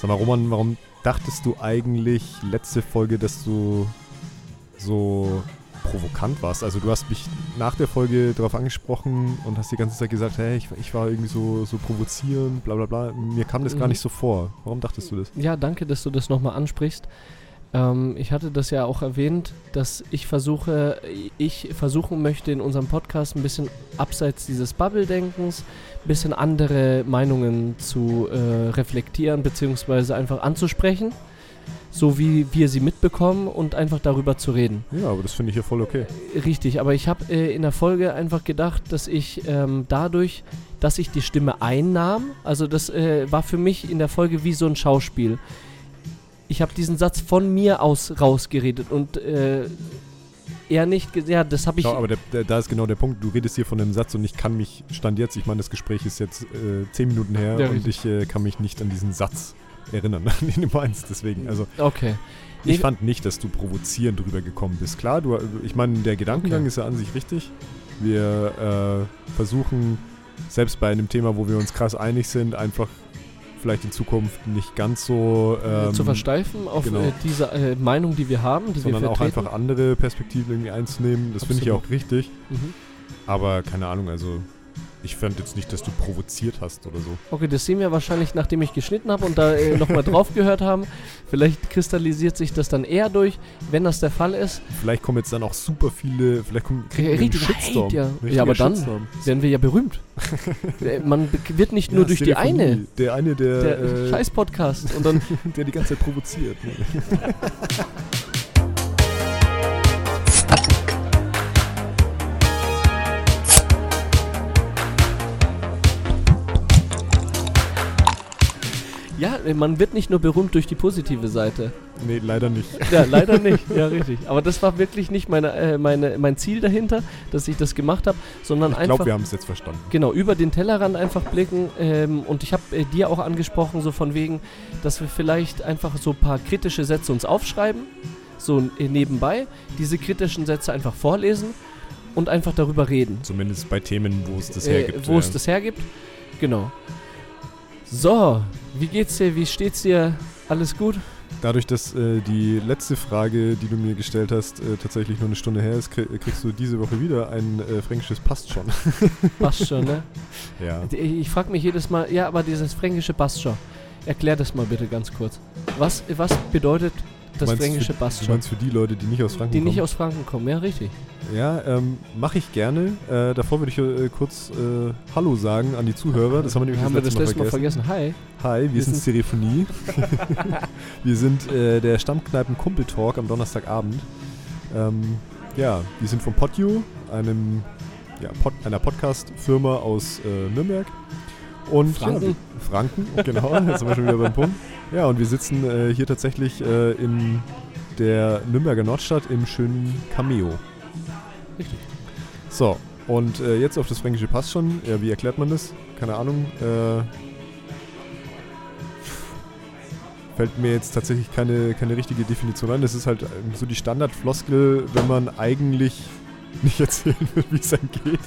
Sag mal, Roman, warum dachtest du eigentlich letzte Folge, dass du so provokant warst? Also du hast mich nach der Folge darauf angesprochen und hast die ganze Zeit gesagt, hey, ich, ich war irgendwie so, so provozierend, bla bla bla. Mir kam das gar Mhm. nicht so vor. Warum dachtest du das? Ja, danke, dass du das nochmal ansprichst. Ähm, ich hatte das ja auch erwähnt, dass ich versuche, ich versuchen möchte in unserem Podcast ein bisschen abseits dieses Bubble-Denkens, ein bisschen andere Meinungen zu äh, reflektieren beziehungsweise einfach anzusprechen, so wie wir sie mitbekommen und einfach darüber zu reden. Ja, aber das finde ich ja voll okay. Richtig, aber ich habe äh, in der Folge einfach gedacht, dass ich ähm, dadurch, dass ich die Stimme einnahm, also das äh, war für mich in der Folge wie so ein Schauspiel. Ich habe diesen Satz von mir aus rausgeredet und äh, er nicht, ja, das habe ich, Schau, aber der, der, da ist genau der Punkt. Du redest hier von einem Satz und ich kann mich, stand jetzt, ich meine, das Gespräch ist jetzt äh, zehn Minuten her Ja, und ich äh, kann mich nicht an diesen Satz erinnern, an den du meinst. Deswegen, also okay. ich Nee, fand nicht, dass du provozierend drüber gekommen bist. Klar, du, ich meine, der Gedankengang Okay. ist ja an sich richtig. Wir äh, versuchen, selbst bei einem Thema, wo wir uns krass einig sind, einfach vielleicht in Zukunft nicht ganz so ähm, zu versteifen auf genau. äh, diese äh, Meinung, die wir haben, die sondern wir auch einfach andere Perspektiven irgendwie einzunehmen. Das finde ich Absolut. auch richtig. Mhm. Aber keine Ahnung, also ich fand jetzt nicht, dass du provoziert hast oder so. Okay, das sehen wir wahrscheinlich, nachdem ich geschnitten habe und da äh, nochmal drauf gehört haben. Vielleicht kristallisiert sich das dann eher durch. Wenn das der Fall ist, Vielleicht kommen jetzt dann auch super viele, vielleicht kommen Richtig Shitstorm. Hate, ja. Richtiger Ja, aber dann- Shitstorm. werden wir ja berühmt. Äh, Man wird nicht nur Ja, durch die eine, Der eine, der, der äh, Scheiß-Podcast. Und dann, der die ganze Zeit provoziert. Ne? ja, äh, man wird nicht nur berühmt durch die positive Seite. Nee, leider nicht. Ja, leider nicht. Ja, richtig. Aber das war wirklich nicht meine, äh, meine, mein Ziel dahinter, dass ich das gemacht habe, sondern Ich einfach glaube, wir haben es jetzt verstanden. genau über den Tellerrand einfach blicken. Ähm, und ich habe äh, dir auch angesprochen, so von wegen, dass wir vielleicht einfach so ein paar kritische Sätze uns aufschreiben, so äh, nebenbei, diese kritischen Sätze einfach vorlesen und einfach darüber reden. Zumindest bei Themen, wo es das äh, hergibt. Wo ja. es das hergibt. Genau. So, wie geht's dir? Wie steht's dir? Alles gut? Dadurch, dass äh, die letzte Frage, die du mir gestellt hast, äh, tatsächlich nur eine Stunde her ist, krie- kriegst du diese Woche wieder ein äh, fränkisches Passt schon. Passt schon, ne? ja. Ich frage mich jedes Mal, ja, aber dieses fränkische passt schon. Erklär das mal bitte ganz kurz. Was, was bedeutet das fränkische für, passt Du schon? meinst für die Leute, die nicht aus Franken Die kommen? nicht aus Franken kommen, ja, richtig. Ja, ähm, mache ich gerne. Äh, davor würde ich äh, kurz äh, Hallo sagen an die Zuhörer. Das haben wir nämlich haben das das letzte Mal vergessen. Hi. Hi, wir, Wir sind Stereophonie. wir sind äh, der Stammkneipen Kumpel Talk am Donnerstagabend. Ähm, ja, wir sind von Podio, einem, ja, Pod, einer Podcast-Firma aus äh, Nürnberg. Und Franken. Ja, Franken, genau, jetzt sind wir schon wieder beim Punkt. Ja, und wir sitzen äh, hier tatsächlich äh, in der Nürnberger Nordstadt im schönen Cameo. Richtig. So, und äh, jetzt auf das Fränkische Pass schon. Ja, wie erklärt man das? Keine Ahnung. Äh, fällt mir jetzt tatsächlich keine, keine richtige Definition an. Das ist halt ähm, so die Standardfloskel, wenn man eigentlich nicht erzählen will, wie es einem geht.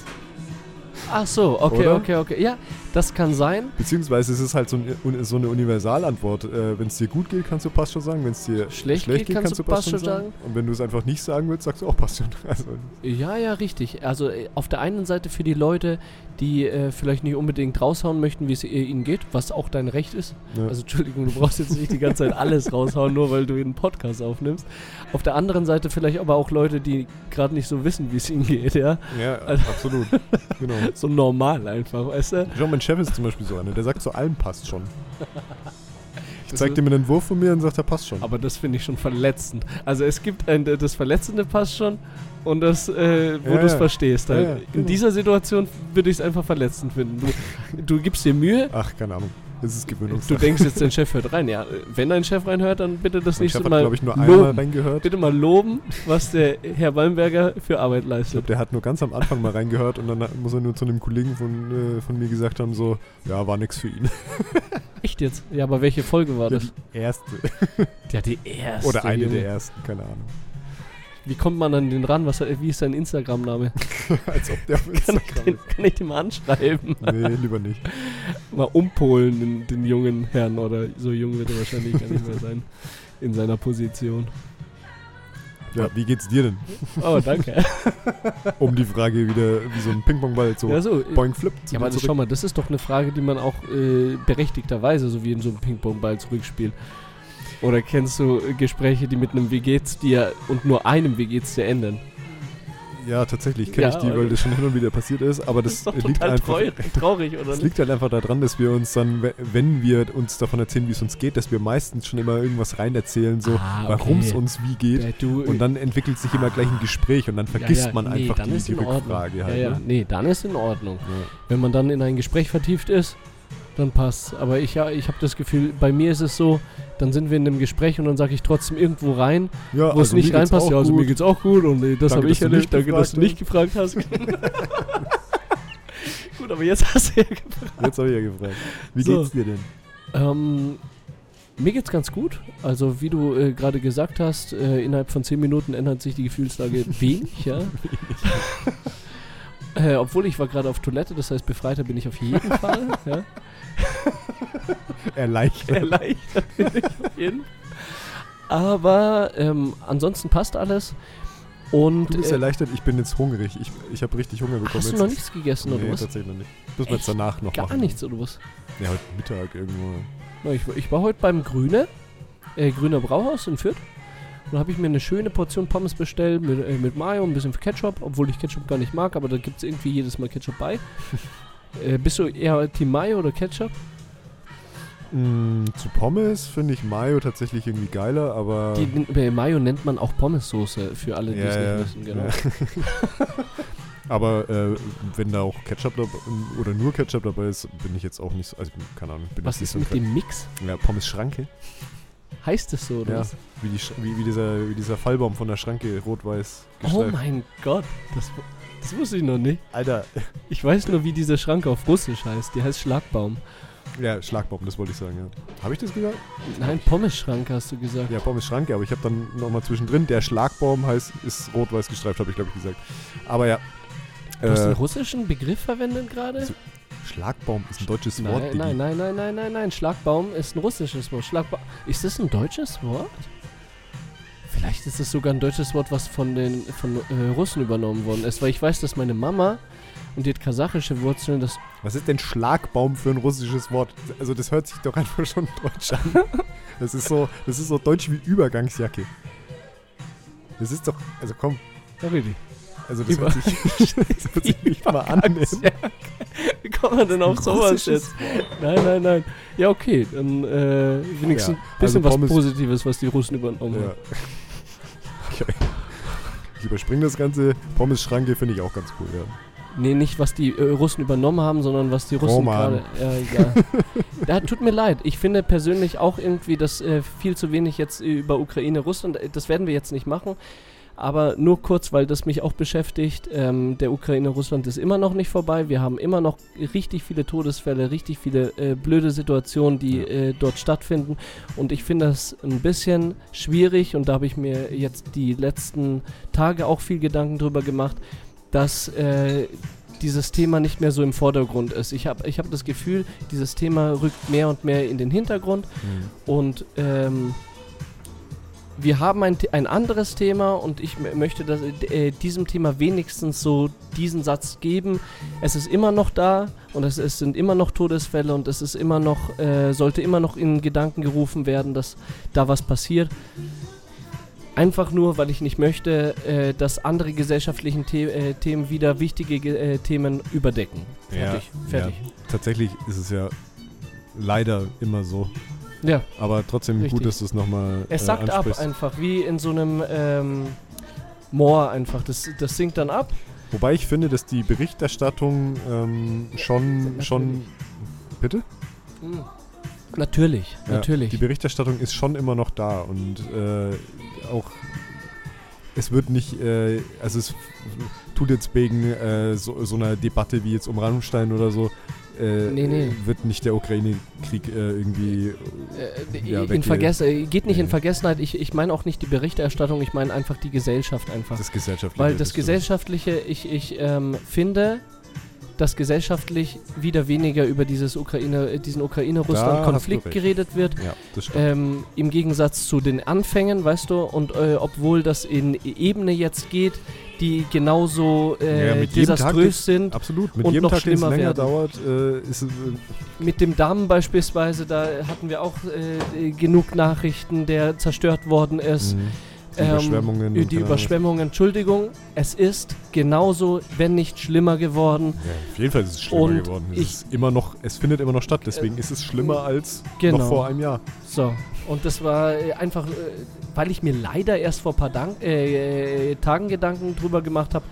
Ach so, okay, Oder? okay, okay. Ja, das kann sein. Beziehungsweise es ist halt so, ein, so eine Universalantwort. Äh, wenn es dir gut geht, kannst du passt schon sagen. Wenn es dir Schlecht geht, kannst du passt schon sagen. Und wenn du es einfach nicht sagen willst, sagst du auch passt schon. Also, Ja, ja, richtig. Also äh, auf der einen Seite für die Leute, die äh, vielleicht nicht unbedingt raushauen möchten, wie es ihnen geht, was auch dein Recht ist. ja. Also Entschuldigung, du brauchst jetzt nicht die ganze Zeit alles raushauen, nur weil du einen Podcast aufnimmst. Auf der anderen Seite vielleicht aber auch Leute, die gerade nicht so wissen, wie es ihnen geht, ja. ja, Also- absolut. genau. So normal einfach, weißt du? Schau, mein Chef ist zum Beispiel so einer, der sagt zu allem passt schon. Ich zeig ist- ihm einen Entwurf von mir und sagt, er passt schon. Aber das finde ich schon verletzend. Also es gibt ein, das Verletzende passt schon und das, äh, wo Ja, du es ja. verstehst. Halt. Ja, ja, In genau. dieser Situation würde ich es einfach verletzend finden. Du, du gibst dir Mühe, Ach, keine Ahnung. Das ist du Gewöhnungssache. denkst jetzt, dein Chef hört rein. Ja, wenn dein Chef reinhört, dann bitte das Mein nächste Chef hat, Mal glaube ich, nur einmal loben. reingehört. Bitte mal loben, was der Herr Weinberger für Arbeit Ich glaube, leistet. der hat nur ganz am Anfang mal reingehört und dann muss er nur zu einem Kollegen von, äh, von mir gesagt haben, so, ja, war nix für ihn. Echt jetzt? Ja, aber welche Folge war Ja, das? die erste. Ja, die erste. Oder eine Junge. der ersten, keine Ahnung. Wie kommt man an den ran? Was, wie ist sein Instagram-Name? Als ob der auf Kann ich, Instagram den, ist. kann ich den mal anschreiben? Nee, lieber nicht. Mal umpolen, den, den jungen Herrn, oder so jung wird er wahrscheinlich gar nicht mehr sein, in seiner Position. Ja, wie geht's dir denn? Oh, danke. Um die Frage wieder wie so ein Ping-Pong-Ball so Ja, so, boing flip zu Ja, aber zurück. schau mal, das ist doch eine Frage, die man auch äh, berechtigterweise, so wie in so einem Ping-Pong-Ball zurückspielt. Oder kennst du Gespräche, die mit einem Wie geht's dir und nur einem Wie geht's dir enden? Ja, tatsächlich kenne Ja, ich die, weil das schon hin und wieder passiert ist. Aber das, das liegt total einfach. traurig, traurig oder Es nicht? liegt halt einfach daran, dass wir uns dann, we- wenn wir uns davon erzählen, wie es uns geht, dass wir meistens schon immer irgendwas rein erzählen, so Ah, warum es okay. uns wie geht. Du, Und dann entwickelt sich immer gleich ein Gespräch und dann ja, vergisst ja, man nee, einfach die, die. Rückfrage halt. Ja, ja, Ne? nee, dann ist in Ordnung. Ja. Wenn man dann in ein Gespräch vertieft ist, dann passt. Aber ich, ja, ich habe das Gefühl, bei mir ist es so, dann sind wir in einem Gespräch und dann sage ich trotzdem irgendwo rein, Ja, wo es also nicht mir geht's reinpasst. Ja, also mir gut. geht's auch gut und äh, das habe ich erlebt. nicht Danke, dass du nicht gefragt hast. gut, aber jetzt hast du ja gefragt. Jetzt habe ich ja gefragt. Wie So. geht's dir denn? Ähm, mir geht's ganz gut. Also wie du äh, gerade gesagt hast, äh, innerhalb von 10 Minuten ändert sich die Gefühlslage wenig, ja. Äh, obwohl ich war gerade auf Toilette, das heißt befreiter bin ich auf jeden Fall. ja. Erleichtert. Erleichtert bin ich auf jeden Fall. Aber ähm, ansonsten passt alles. Und Du bist äh, erleichtert, ich bin jetzt hungrig. Ich, ich habe richtig Hunger bekommen. hast du jetzt. noch nichts gegessen oder Nee, was? tatsächlich noch nicht. Müssen wir jetzt danach noch Gar machen. nichts oder was? Ja, heute Mittag irgendwo. Na, ich, war- ich war heute beim Grüne, äh, Grüner Brauhaus in Fürth. Und da habe ich mir eine schöne Portion Pommes bestellt mit, äh, mit Mayo, ein bisschen Ketchup, obwohl ich Ketchup gar nicht mag, aber da gibt es irgendwie jedes Mal Ketchup bei. äh, bist du eher Team Mayo oder Ketchup? Mm, zu Pommes finde ich Mayo tatsächlich irgendwie geiler, aber. Die, äh, Mayo nennt man auch Pommessoße für alle, die Ja, es ja, nicht wissen. Genau. ja. aber äh, wenn da auch Ketchup dabei, oder nur Ketchup dabei ist, bin ich jetzt auch nicht so. Also, keine Ahnung. Bin Was ist mit so ein dem Mix? Ja, Pommes Schranke. Heißt es so oder Ja, was? wie, die, wie, wie, dieser, wie dieser Fallbaum von der Schranke, rot-weiß Oh mein Gott, das, das wusste ich noch nicht. Alter. Ich weiß nur, wie diese Schranke auf Russisch heißt. Die heißt Schlagbaum. Ja, Schlagbaum, das wollte ich sagen, ja. Habe ich das gesagt? Nein, Pommesschranke hast du gesagt. Ja, Pommes Schranke, aber ich habe dann nochmal zwischendrin, der Schlagbaum heißt, ist rot-weiß gestreift, habe ich glaube ich gesagt. Aber ja. Du hast einen Äh, russischen Begriff verwendet gerade? Schlagbaum ist ein deutsches Wort. Nein, Diggi. nein, nein, nein, nein, nein, nein. Schlagbaum ist ein russisches Wort. Schlagbaum. Ist das ein deutsches Wort? Vielleicht ist es sogar ein deutsches Wort, was von den von äh, Russen übernommen worden ist, weil ich weiß, dass meine Mama und die hat kasachische Wurzeln, das Was ist denn Schlagbaum für ein russisches Wort? Also das hört sich doch einfach schon deutsch an. Das ist so, das ist so deutsch wie Übergangsjacke. Das ist doch, also komm, ja, really. Also das hört sich, das hört sich nicht mal an. Wie kommt man denn auf sowas jetzt? Nein, nein, nein. Ja, okay, dann äh, wenigstens Ja, ein bisschen also was Positives, was die Russen übernommen Ja. haben. Okay. Ich überspringe das Ganze. Pommes Schranke finde ich auch ganz cool, ja. Nee, nicht was die äh, Russen übernommen haben, sondern was die Russen gerade. Ja, egal. da tut mir leid. Ich finde persönlich auch irgendwie, dass äh, viel zu wenig jetzt äh, über Ukraine, Russland, äh, das werden wir jetzt nicht machen. Aber nur kurz, weil das mich auch beschäftigt. Ähm, der Ukraine-Russland ist immer noch nicht vorbei. Wir haben immer noch richtig viele Todesfälle, richtig viele äh, blöde Situationen, die Ja. äh, dort stattfinden. Und ich finde das ein bisschen schwierig. Und da habe ich mir jetzt die letzten Tage auch viel Gedanken drüber gemacht, dass äh, dieses Thema nicht mehr so im Vordergrund ist. Ich habe ich hab das Gefühl, dieses Thema rückt mehr und mehr in den Hintergrund. Und ähm, wir haben ein, ein anderes Thema und ich möchte das, äh, diesem Thema wenigstens so diesen Satz geben. Es ist immer noch da und es, es sind immer noch Todesfälle und es ist immer noch, äh, sollte immer noch in Gedanken gerufen werden, dass da was passiert. Einfach nur, weil ich nicht möchte, äh, dass andere gesellschaftlichen The äh, Themen wieder wichtige ge- äh, Themen überdecken. Fertig. Ja, fertig. Tatsächlich ist es ja leider immer so. Ja. Aber trotzdem Richtig. gut, dass du es nochmal Es äh, sackt ab einfach, wie in so einem ähm, Moor einfach. Das, das sinkt dann ab. Wobei ich finde, dass die Berichterstattung ähm, schon, natürlich. schon... Bitte? Natürlich, Ja, natürlich. Die Berichterstattung ist schon immer noch da und äh, auch es wird nicht, äh, also es tut jetzt wegen äh, so, so einer Debatte wie jetzt um Rammstein oder so, äh, Nee, nee. wird nicht der Ukraine-Krieg äh, irgendwie Äh, Ja, in Vergessen, äh, geht nicht in Nee. Vergessenheit. Ich, ich meine auch nicht die Berichterstattung, ich meine einfach die Gesellschaft einfach. das gesellschaftliche. Weil das. Gesellschaftliche, ich, ich ähm, finde, dass gesellschaftlich wieder weniger über dieses Ukraine, diesen Da Ukraine-Russland-Konflikt geredet wird. Ja. Ähm, Im Gegensatz zu den Anfängen, weißt du, und äh, obwohl das in Ebene jetzt geht, die genauso äh, Ja, jedem Tag desaströs sind. Absolut. Mit und jedem noch Tag, schlimmer länger werden. dauert, äh, ist. Äh, Mit dem Damm beispielsweise, da hatten wir auch äh, genug Nachrichten, der zerstört worden ist. mh, die Ähm, Überschwemmungen. Die. Überschwemmungen, Entschuldigung, es ist genauso, wenn nicht schlimmer geworden. Ja, auf jeden Fall ist es schlimmer Und geworden. Es, ich- ist immer noch, es findet immer noch statt, deswegen ist es schlimmer als Genau. noch vor einem Jahr. So, und das war äh, einfach, äh, weil ich mir leider erst vor ein paar Dank äh, äh, Tagen Gedanken drüber gemacht habe,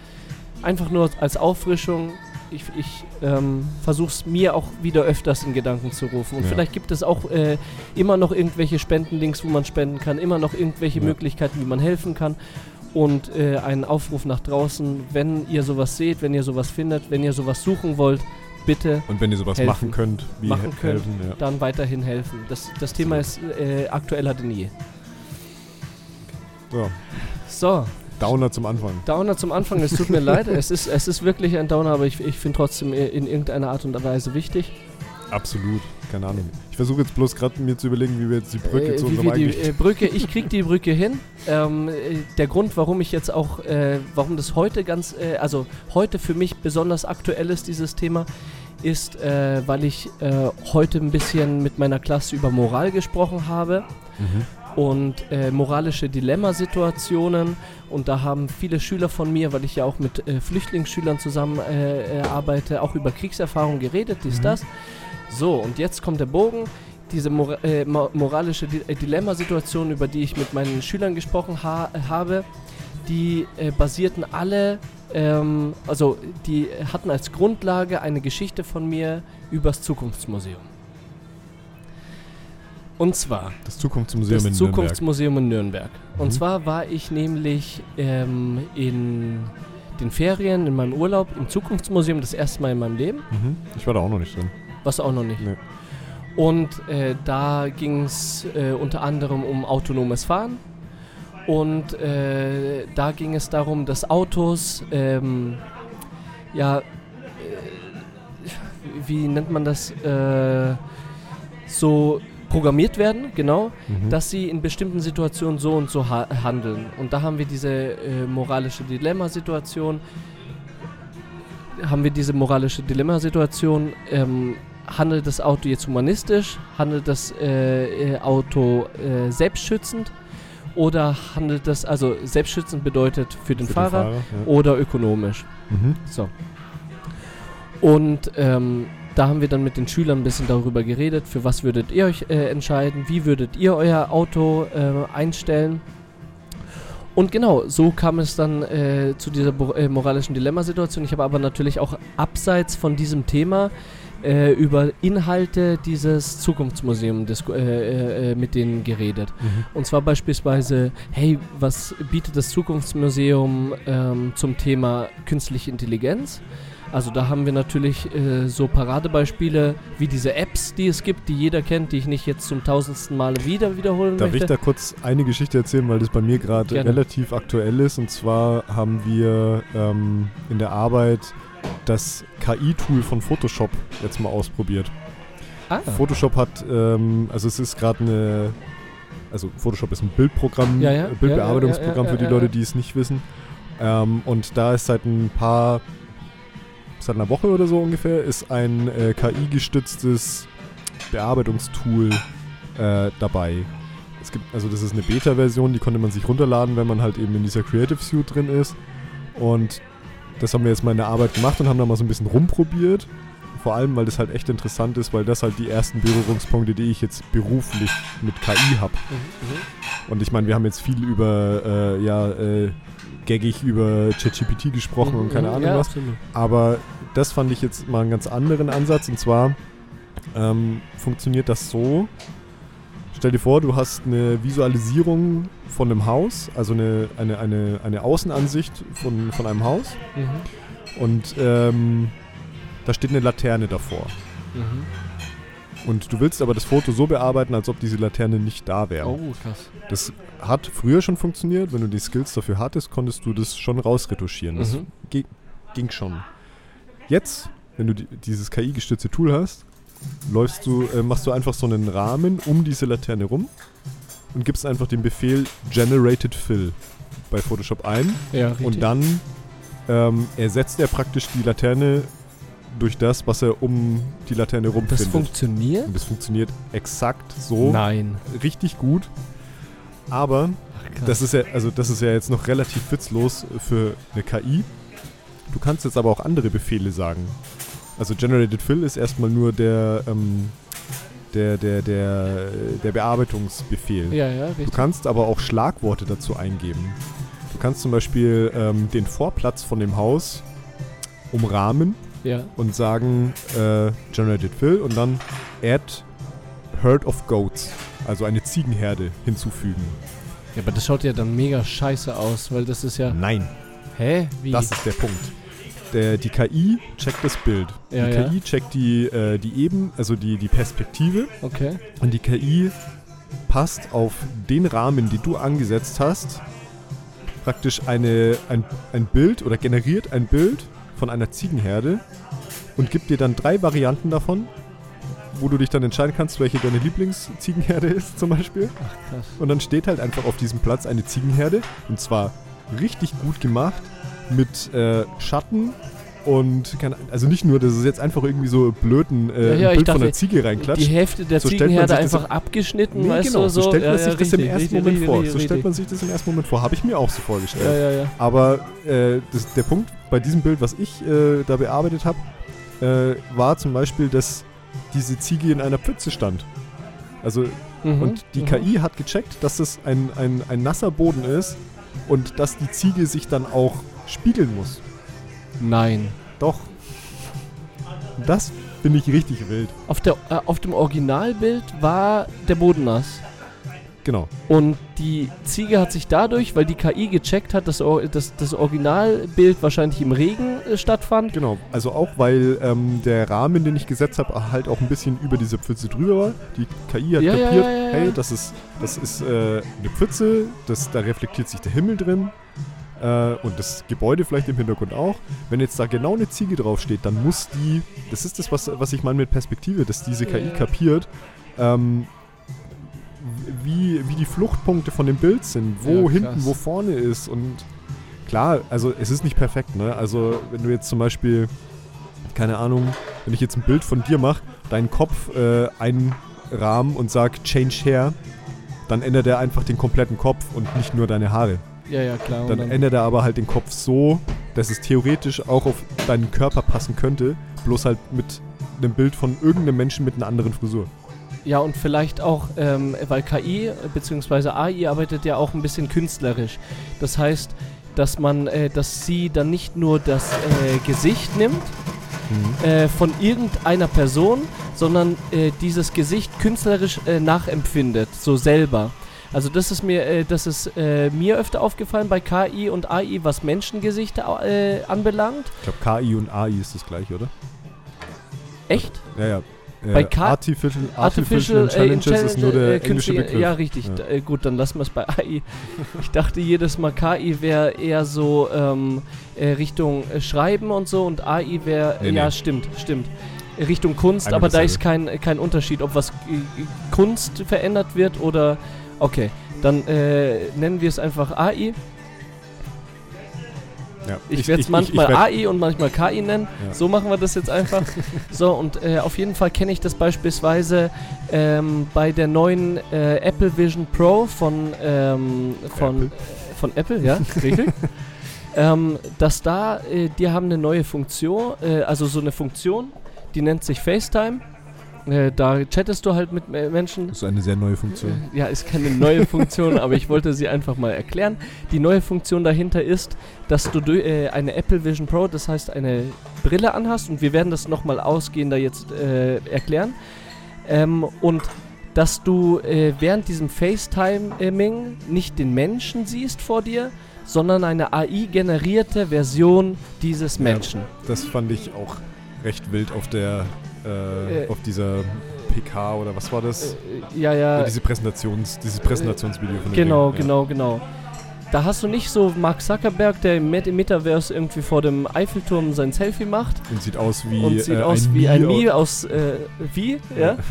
einfach nur als Auffrischung. Ich, ich ähm, versuche es mir auch wieder öfters in Gedanken zu rufen. Und Ja. vielleicht gibt es auch äh, immer noch irgendwelche Spendenlinks, wo man spenden kann, immer noch irgendwelche Ja. Möglichkeiten, wie man helfen kann. Und äh, einen Aufruf nach draußen, wenn ihr sowas seht, wenn ihr sowas findet, wenn ihr sowas suchen wollt, bitte Und wenn ihr sowas Helfen. machen könnt, wie Machen he- könnt. helfen, ja. dann weiterhin helfen. Das, das Thema ist äh, aktueller denn je. So, So, Downer zum Anfang. Downer zum Anfang, es tut mir leid, es ist, es ist wirklich ein Downer, aber ich, ich finde trotzdem in irgendeiner Art und Weise wichtig. Absolut, keine Ahnung. Ich versuche jetzt bloß gerade mir zu überlegen, wie wir jetzt die Brücke Äh, zu unserem die äh, Brücke, ich krieg die Brücke hin. Ähm, äh, der Grund, warum ich jetzt auch, äh, warum das heute ganz, äh, also heute für mich besonders aktuell ist, dieses Thema, ist, äh, weil ich heute ein bisschen mit meiner Klasse über Moral gesprochen habe. Mhm. Und äh, moralische Dilemmasituationen. Und da haben viele Schüler von mir, weil ich ja auch mit äh, Flüchtlingsschülern zusammen äh, äh, arbeite, auch über Kriegserfahrung geredet, dies, Mhm. das. So, und jetzt kommt der Bogen. Diese Mora äh, mo moralische Di äh, Dilemmasituation, über die ich mit meinen Schülern gesprochen ha habe, die basierten alle, ähm, also die hatten als Grundlage eine Geschichte von mir übers Zukunftsmuseum. Und zwar Das Zukunftsmuseum das in Nürnberg. Zukunftsmuseum in Nürnberg. Und Mhm. zwar war ich nämlich ähm, in den Ferien, in meinem Urlaub im Zukunftsmuseum das erste Mal in meinem Leben, Mhm. Ich war da auch noch nicht drin. was auch noch nicht. Nee. Und äh, da ging es äh, unter anderem um autonomes Fahren. Und äh, da ging es darum, dass Autos, ähm, ja, äh, wie nennt man das, äh, so programmiert werden, genau, Mhm. dass sie in bestimmten Situationen so und so ha handeln. Und da haben wir diese äh, moralische Dilemmasituation. Haben wir diese moralische Dilemmasituation. Ähm, handelt das Auto jetzt humanistisch? Handelt das äh, äh, Auto äh, selbstschützend? Oder handelt das, also selbstschützend bedeutet für den Für Fahrer, ja. oder ökonomisch? Mhm. So. Und ähm, da haben wir dann mit den Schülern ein bisschen darüber geredet, für was würdet ihr euch äh, entscheiden, wie würdet ihr euer Auto äh, einstellen. Und genau, so kam es dann äh, zu dieser äh, moralischen Dilemmasituation. Ich habe aber natürlich auch abseits von diesem Thema äh, über Inhalte dieses Zukunftsmuseums äh, äh, äh, mit denen geredet. Mhm. Und zwar beispielsweise, hey, was bietet das Zukunftsmuseum ähm, zum Thema künstliche Intelligenz? Also da haben wir natürlich äh, so Paradebeispiele wie diese Apps, die es gibt, die jeder kennt, die ich nicht jetzt zum tausendsten Male wieder wiederholen Darf ich möchte. da kurz eine Geschichte erzählen, weil das bei mir gerade relativ aktuell ist. Und zwar haben wir ähm, in der Arbeit das KI-Tool von Photoshop jetzt mal ausprobiert. ah, Photoshop hat, ähm, also es ist gerade eine, also Photoshop ist ein Bildprogramm, Ja, ja. Bildbearbeitungsprogramm Ja, für die Leute, die es nicht wissen. Ähm, und da ist seit ein paar, seit einer Woche oder so ungefähr, ist ein äh, KI-gestütztes Bearbeitungstool äh, dabei. Es gibt, also das ist eine Beta-Version, die konnte man sich runterladen, wenn man halt eben in dieser Creative Suite drin ist. Und das haben wir jetzt mal in der Arbeit gemacht und haben da mal so ein bisschen rumprobiert. Vor allem, weil das halt echt interessant ist, weil das halt die ersten Berührungspunkte, die ich jetzt beruflich mit KI habe. Mhm, mhm. Und ich meine, wir haben jetzt viel über, äh, ja, äh, gaggig über ChatGPT gesprochen und keine Mhm, Ahnung ja, was. absolut. Aber das fand ich jetzt mal einen ganz anderen Ansatz. Und zwar ähm, funktioniert das so. Stell dir vor, du hast eine Visualisierung von einem Haus, also eine, eine, eine, eine Außenansicht von, von einem Haus. Mhm, Und ähm, da steht eine Laterne davor. mhm. Und du willst aber das Foto so bearbeiten, als ob diese Laterne nicht da wäre. Oh, krass. Das hat früher schon funktioniert. Wenn du die Skills dafür hattest, konntest du das schon rausretuschieren. Das Mhm. ging schon. Jetzt wenn du die, dieses KI-gestützte Tool hast, läufst du, äh, machst du einfach so einen Rahmen um diese Laterne rum und gibst einfach den Befehl Generated Fill bei Photoshop ein Ja, richtig. und dann ähm, ersetzt er praktisch die Laterne durch das, was er um die Laterne rum das findet. funktioniert? Und das funktioniert exakt so. Nein. Richtig gut. Aber Ach, das ist ja, also das ist ja jetzt noch relativ witzlos für eine KI. Du kannst jetzt aber auch andere Befehle sagen. Also Generated Fill ist erstmal nur der, ähm, der, der, der, der Bearbeitungsbefehl. ja, ja, Du richtig. kannst aber auch Schlagworte dazu eingeben. Du kannst zum Beispiel ähm, den Vorplatz von dem Haus umrahmen Ja. und sagen äh, Generated Fill und dann Add Herd of Goats, also eine Ziegenherde hinzufügen. ja, aber das schaut ja dann mega scheiße aus, weil das ist ja. Nein, Hä? Wie? das ist der Punkt. Der, die KI checkt das Bild. Ja, die ja. KI checkt die, äh, die Eben, also die, die Perspektive okay. und die KI passt auf den Rahmen, den du angesetzt hast, praktisch eine, ein, ein Bild oder generiert ein Bild von einer Ziegenherde und gibt dir dann drei Varianten davon, wo du dich dann entscheiden kannst, welche deine Lieblingsziegenherde ist zum Beispiel. Ach, krass. Und dann steht halt einfach auf diesem Platz eine Ziegenherde und zwar richtig gut gemacht mit äh, Schatten und kann, also nicht nur, dass es jetzt einfach irgendwie so blöden äh, Ja, ja, Bild von dachte, einer Ziege Die reinklatscht. Hälfte der So stellt man Ziegenherde sich das- einfach abgeschnitten, Nee, weißt genau, du? so, stellt man ja, sich ja, das im richtig, ersten richtig, Moment vor. richtig, So stellt richtig. man sich das im ersten Moment vor. Habe ich mir auch so vorgestellt. Ja, ja, ja. Aber äh, das, der Punkt bei diesem Bild, was ich äh, da bearbeitet habe, äh, war zum Beispiel, dass diese Ziege in einer Pfütze stand. Also, Mhm, und die mhm. KI hat gecheckt, dass es ein, ein, ein nasser Boden ist und dass die Ziege sich dann auch spiegeln muss. Nein. Doch. Das finde ich richtig wild. Auf, der, äh, auf dem Originalbild war der Boden nass. Genau. Und die Ziege hat sich dadurch, weil die KI gecheckt hat, dass dass das Originalbild wahrscheinlich im Regen äh, stattfand. Genau, also auch weil ähm, der Rahmen, den ich gesetzt habe, halt auch ein bisschen über diese Pfütze drüber war. Die KI hat Ja, kapiert, ja, ja, hey, das ist, das ist äh, eine Pfütze, das, da reflektiert sich der Himmel drin äh, und das Gebäude vielleicht im Hintergrund auch. Wenn jetzt da genau eine Ziege draufsteht, dann muss die, das ist das, was, was ich meine mit Perspektive, dass diese KI kapiert, ähm, wie, wie die Fluchtpunkte von dem Bild sind, wo Ja, hinten, wo vorne ist und klar, also es ist nicht perfekt, ne? Also wenn du jetzt zum Beispiel, keine Ahnung, wenn ich jetzt ein Bild von dir mache, deinen Kopf äh, einrahmen und sag Change Hair, dann ändert er einfach den kompletten Kopf und nicht nur deine Haare. Ja, ja, klar. Dann dann- ändert er aber halt den Kopf so, dass es theoretisch auch auf deinen Körper passen könnte, bloß halt mit einem Bild von irgendeinem Menschen mit einer anderen Frisur. Ja, und vielleicht auch, ähm, weil KI bzw. AI arbeitet ja auch ein bisschen künstlerisch. Das heißt, dass man, äh, dass sie dann nicht nur das äh, Gesicht nimmt äh, von irgendeiner Person, sondern äh, dieses Gesicht künstlerisch äh, nachempfindet, so selber. Also das ist mir, äh, das ist äh, mir öfter aufgefallen bei KI und AI, was Menschengesichter äh, anbelangt. Ich glaube, KI und AI ist das gleiche, oder? Echt? Ja, ja. Äh, Bei K- Artificial, Artificial, Intelligence ist nur der äh, englische künstliche- Begriff. Ja, richtig. Ja. D- Äh, gut, dann lassen wir es bei AI. Ich dachte jedes Mal, KI wäre eher so ähm, äh, Richtung äh, Schreiben und so und AI wäre, Nee, ja, nee. stimmt, stimmt. Richtung Kunst, Eine aber da ist kein, kein Unterschied, ob was äh, Kunst verändert wird oder. Okay, dann äh, nennen wir es einfach AI. Ja. Ich werde es ich- manchmal ich werd- AI und manchmal KI nennen. Ja. So machen wir das jetzt einfach. so, und äh, auf jeden Fall kenne ich das beispielsweise ähm, bei der neuen äh, Apple Vision Pro von, ähm, von, Apple. von Apple, ja, richtig. ähm, dass da, äh, die haben eine neue Funktion, äh, also so eine Funktion, die nennt sich FaceTime. Äh, da chattest du halt mit äh, Menschen. Das ist eine sehr neue Funktion. Ja, ist keine neue Funktion, aber ich wollte sie einfach mal erklären. Die neue Funktion dahinter ist, dass du äh, eine Apple Vision Pro, das heißt eine Brille anhast und wir werden das nochmal ausgehender jetzt äh, erklären. Ähm, und dass du äh, während diesem FaceTiming nicht den Menschen siehst vor dir, sondern eine AI-generierte Version dieses Menschen. Das fand ich auch recht wild auf der, äh, Äh, auf dieser PK oder was war das? Äh, ja, ja. Diese Präsentations, dieses Präsentationsvideo von dem Genau, Ding, ja. genau, genau. da hast du nicht so Mark Zuckerberg, der im Met- im Metaverse irgendwie vor dem Eiffelturm sein Selfie macht Und sieht aus wie, und sieht äh, aus ein wie ein Mii Mii aus äh, wie, ja?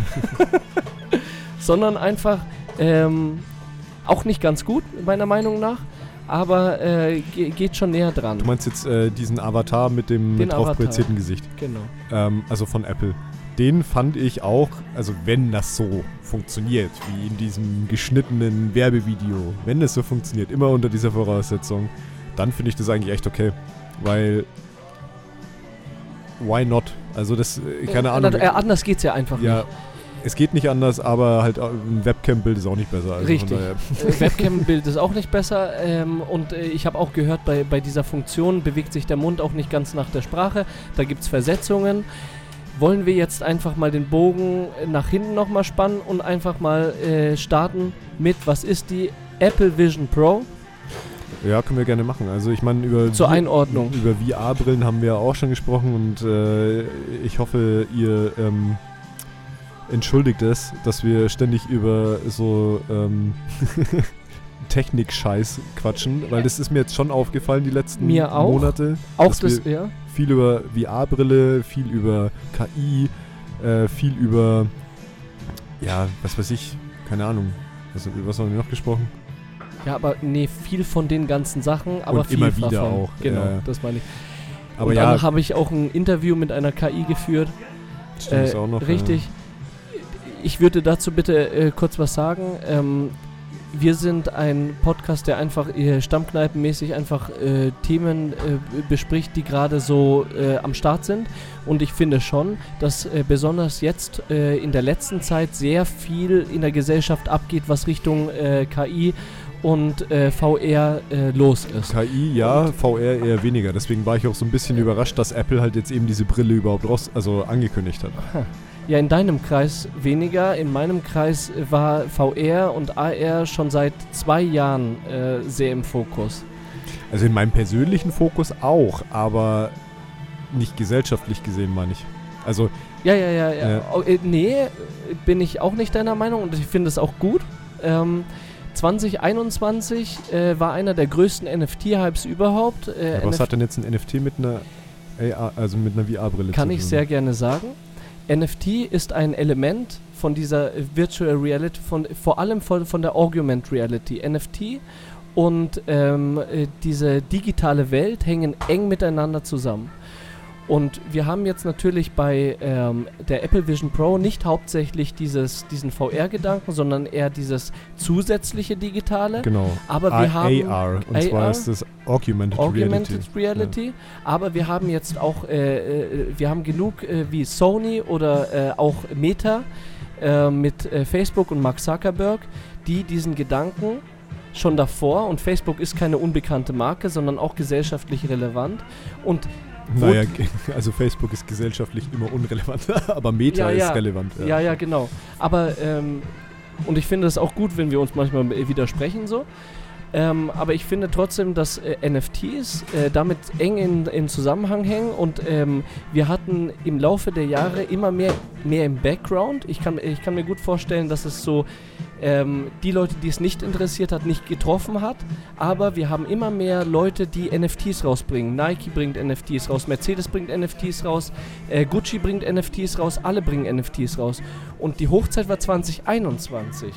Sondern einfach ähm, auch nicht ganz gut, meiner Meinung nach, aber äh, ge geht schon näher dran. Du meinst jetzt äh, diesen Avatar mit dem Den drauf Avatar. projizierten Gesicht. Genau. Ähm, also von Apple. Den fand ich auch, also wenn das so funktioniert, wie in diesem geschnittenen Werbevideo, wenn das so funktioniert, immer unter dieser Voraussetzung, dann finde ich das eigentlich echt okay. Weil, why not? Also das, äh, keine Äh, Ahnung. Äh, anders geht's ja einfach ja, nicht. Es geht nicht anders, aber halt äh, ein Webcam-Bild ist auch nicht besser. Also Richtig. Äh, Webcam-Bild ist auch nicht besser. Ähm, und äh, ich habe auch gehört, bei, bei dieser Funktion bewegt sich der Mund auch nicht ganz nach der Sprache. Da gibt es Versetzungen. Wollen wir jetzt einfach mal den Bogen nach hinten nochmal spannen und einfach mal äh, starten mit, was ist die Apple Vision Pro? Ja, können wir gerne machen. Also ich meine, über, Zur Einordnung. über VR-Brillen haben wir auch schon gesprochen und äh, ich hoffe, ihr ähm, entschuldigt es, dass wir ständig über so ähm, Technik-Scheiß quatschen, weil das ist mir jetzt schon aufgefallen die letzten Mir auch. Monate. Auch das, ja. viel über VR-Brille, viel über KI, äh, viel über, ja, was weiß ich, keine Ahnung. Was, über was haben wir noch gesprochen? Ja, aber nee, viel von den ganzen Sachen, aber Und viel immer wieder davon. auch, Genau, ja, das meine ich. Aber und ja, dann habe ich auch ein Interview mit einer KI geführt. stimmt Äh, auch noch. ja. Ich würde dazu bitte äh, kurz was sagen. Ähm, wir sind ein Podcast, der einfach äh, stammkneipenmäßig einfach äh, Themen äh, bespricht, die gerade so äh, am Start sind. Und ich finde schon, dass äh, besonders jetzt äh, in der letzten Zeit sehr viel in der Gesellschaft abgeht, was Richtung äh, KI und äh, VR äh, los ist. KI ja, VR eher weniger. Deswegen war ich auch so ein bisschen überrascht, dass Apple halt jetzt eben diese Brille überhaupt raus, also angekündigt hat. Ja, in deinem Kreis weniger. In meinem Kreis äh, war VR und AR schon seit zwei Jahren äh, sehr im Fokus. Also in meinem persönlichen Fokus auch, aber nicht gesellschaftlich gesehen, meine ich. Also, Ja, ja, ja, ja. Ja. Oh, äh, nee, äh, bin ich auch nicht deiner Meinung und ich finde es auch gut. Ähm, 2021 äh, war einer der größten NFT-Hypes überhaupt. Äh, was NF hat denn jetzt ein NFT mit einer AR, also mit einer VR-Brille kann zu ich tun? sehr gerne sagen. NFT ist ein Element von dieser Virtual Reality, von, vor allem von, von der Augmented Reality. NFT und ähm, äh, diese digitale Welt hängen eng miteinander zusammen. Und wir haben jetzt natürlich bei ähm, der Apple Vision Pro nicht hauptsächlich dieses, diesen VR-Gedanken, sondern eher dieses zusätzliche Digitale. Genau. Aber wir A- haben AR. Und zwar AR, ist das Augmented, Augmented Reality. Reality. Aber wir haben jetzt auch, äh, äh, wir haben genug äh, wie Sony oder äh, auch Meta äh, mit äh, Facebook und Mark Zuckerberg, die diesen Gedanken schon davor, und Facebook ist keine unbekannte Marke, sondern auch gesellschaftlich relevant. Und Naja, also Facebook ist gesellschaftlich immer unrelevant, aber Meta Ja, ja. ist relevant. ja, ja, genau. Aber, ähm, und ich finde es auch gut, wenn wir uns manchmal äh, widersprechen so. Ähm, aber ich finde trotzdem, dass äh, NFTs äh, damit eng in, in Zusammenhang hängen und ähm, wir hatten im Laufe der Jahre immer mehr, mehr im Background. Ich kann, ich kann mir gut vorstellen, dass es so ähm, die Leute, die es nicht interessiert hat, nicht getroffen hat. Aber wir haben immer mehr Leute, die NFTs rausbringen. Nike bringt NFTs raus, Mercedes bringt NFTs raus, äh, Gucci bringt NFTs raus, alle bringen NFTs raus. Und die Hochzeit war 2021,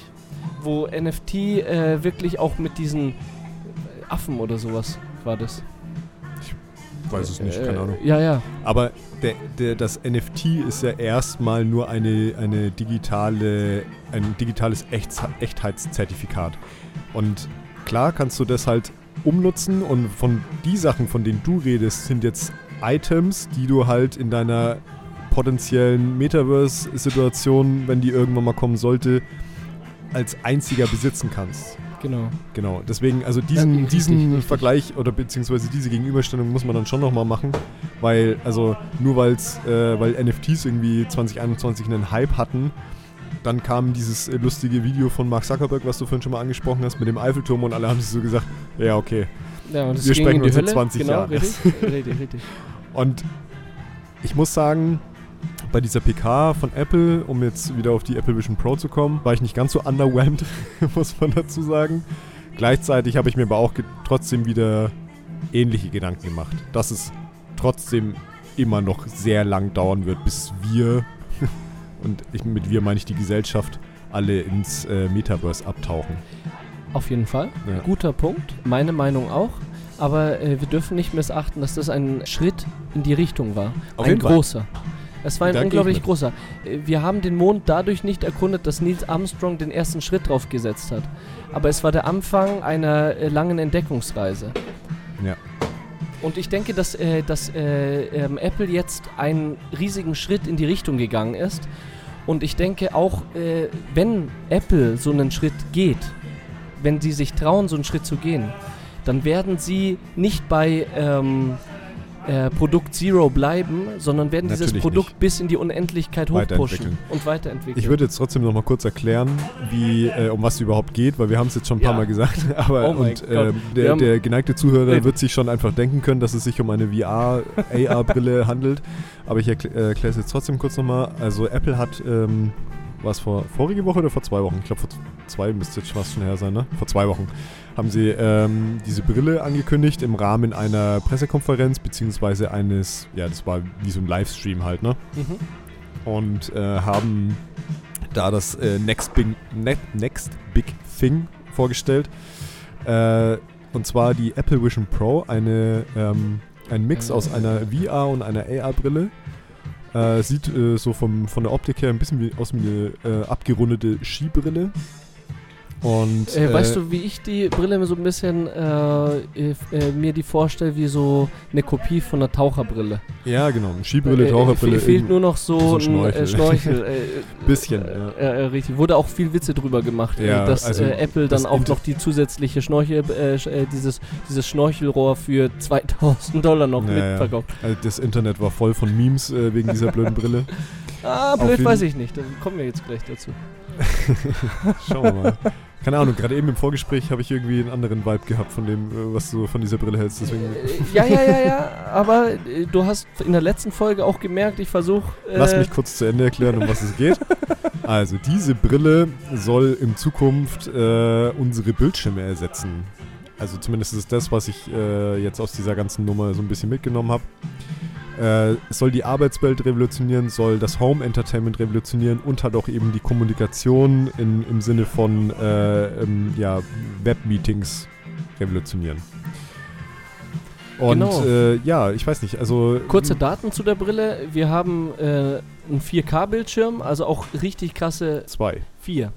wo NFT äh, wirklich auch mit diesen Affen oder sowas war das. Weiß es nicht, Äh, keine Ahnung. Ja, ja. Aber der, der, das NFT ist ja erstmal nur eine, eine digitale, ein digitales Echts Echtheitszertifikat. Und klar kannst du das halt umnutzen und von die Sachen, von denen du redest, sind jetzt Items, die du halt in deiner potenziellen Metaverse-Situation, wenn die irgendwann mal kommen sollte, als einziger besitzen kannst. Genau. Genau, deswegen, also diesen, diesen richtig. Vergleich oder beziehungsweise diese Gegenüberstellung muss man dann schon nochmal machen, weil, also nur weil's, äh, weil NFTs irgendwie 2021 einen Hype hatten, dann kam dieses äh, lustige Video von Mark Zuckerberg, was du vorhin schon mal angesprochen hast, mit dem Eiffelturm und alle haben sich so gesagt, ja, okay. Ja, Wir sprechen in die uns in Hölle. 20 genau, Jahren. Richtig, richtig, richtig. Und ich muss sagen, bei dieser PK von Apple, um jetzt wieder auf die Apple Vision Pro zu kommen, war ich nicht ganz so underwhelmed, muss man dazu sagen. Gleichzeitig habe ich mir aber auch trotzdem wieder ähnliche Gedanken gemacht, dass es trotzdem immer noch sehr lang dauern wird, bis wir, und ich, mit wir meine ich die Gesellschaft, alle ins äh, Metaverse abtauchen. Auf jeden Fall. Ja. Guter Punkt. Meine Meinung auch. Aber äh, wir dürfen nicht missachten, dass das ein Schritt in die Richtung war. Auf ein jeden Fall. Es war ein Da gehe ich unglaublich großer. Äh, Wir haben den Mond dadurch nicht erkundet, dass Neil Armstrong den ersten Schritt drauf gesetzt hat. Aber es war der Anfang einer äh, langen Entdeckungsreise. Ja. Und ich denke, dass, äh, dass äh, ähm, Apple jetzt einen riesigen Schritt in die Richtung gegangen ist. Und ich denke auch, äh, wenn Apple so einen Schritt geht, wenn sie sich trauen, so einen Schritt zu gehen, dann werden sie nicht bei ähm, äh, Produkt Zero bleiben, sondern werden dieses Natürlich Produkt nicht. bis in die Unendlichkeit hochpushen und weiterentwickeln. Ich würde jetzt trotzdem noch mal kurz erklären, wie, äh, um was es überhaupt geht, weil wir haben es jetzt schon ein paar Ja. Mal gesagt. Aber Oh und, Wir der, der geneigte Zuhörer Äh. wird sich schon einfach denken können, dass es sich um eine VR, AR-Brille handelt. Aber ich äh, erkläre es jetzt trotzdem kurz nochmal. Also Apple hat, ähm, war es vor vorige Woche oder vor zwei Wochen? Ich glaube vor zwei müsste jetzt fast schon her sein, ne? Vor zwei Wochen haben sie ähm, diese Brille angekündigt im Rahmen einer Pressekonferenz beziehungsweise eines, ja, das war wie so ein Livestream halt, ne? mhm. und äh, haben da das äh, Next, Big, Ne- Next Big Thing vorgestellt. Äh, und zwar die Apple Vision Pro, eine, ähm, ein Mix aus einer VR und einer AR-Brille. Äh, sieht äh, so vom, von der Optik her ein bisschen wie aus wie eine äh, abgerundete Skibrille. Und Äh, weißt du, wie ich die Brille so ein bisschen äh, äh, äh, mir die vorstelle, wie so eine Kopie von einer Taucherbrille. ja genau, Skibrille, Äh, Taucherbrille. fe- fehlt nur noch so, ein Schnorchel. Schnorchel. Äh, äh, Bisschen, äh, ja. äh, äh, richtig. Wurde auch viel Witze drüber gemacht, Ja, äh, dass also äh, Apple dann auch Inter- noch die zusätzliche Schnorchel, äh, sch- äh, dieses, dieses Schnorchelrohr für 2000 Dollar noch Ja, ja. mitverkauft. also das Internet war voll von Memes äh, wegen dieser blöden Brille. Ah, blöd weiß ich nicht. Da kommen wir jetzt gleich dazu. Schauen wir mal. Keine Ahnung, gerade eben im Vorgespräch habe ich irgendwie einen anderen Vibe gehabt von dem, äh, was du von dieser Brille hältst. Deswegen Äh, ja, ja, ja, ja. Aber äh, du hast in der letzten Folge auch gemerkt, ich versuche. Äh, lass mich kurz zu Ende erklären, um was es geht. Also, diese Brille soll in Zukunft äh, unsere Bildschirme ersetzen. Also zumindest ist es das, was ich äh, jetzt aus dieser ganzen Nummer so ein bisschen mitgenommen habe. Äh, soll die Arbeitswelt revolutionieren, soll das Home Entertainment revolutionieren und halt auch eben die Kommunikation in, im Sinne von äh, ähm, ja, Webmeetings revolutionieren. Und Genau. äh, ja, ich weiß nicht, also Kurze Daten zu der Brille. Wir haben äh, einen 4K-Bildschirm, also auch richtig krasse zwei. 4.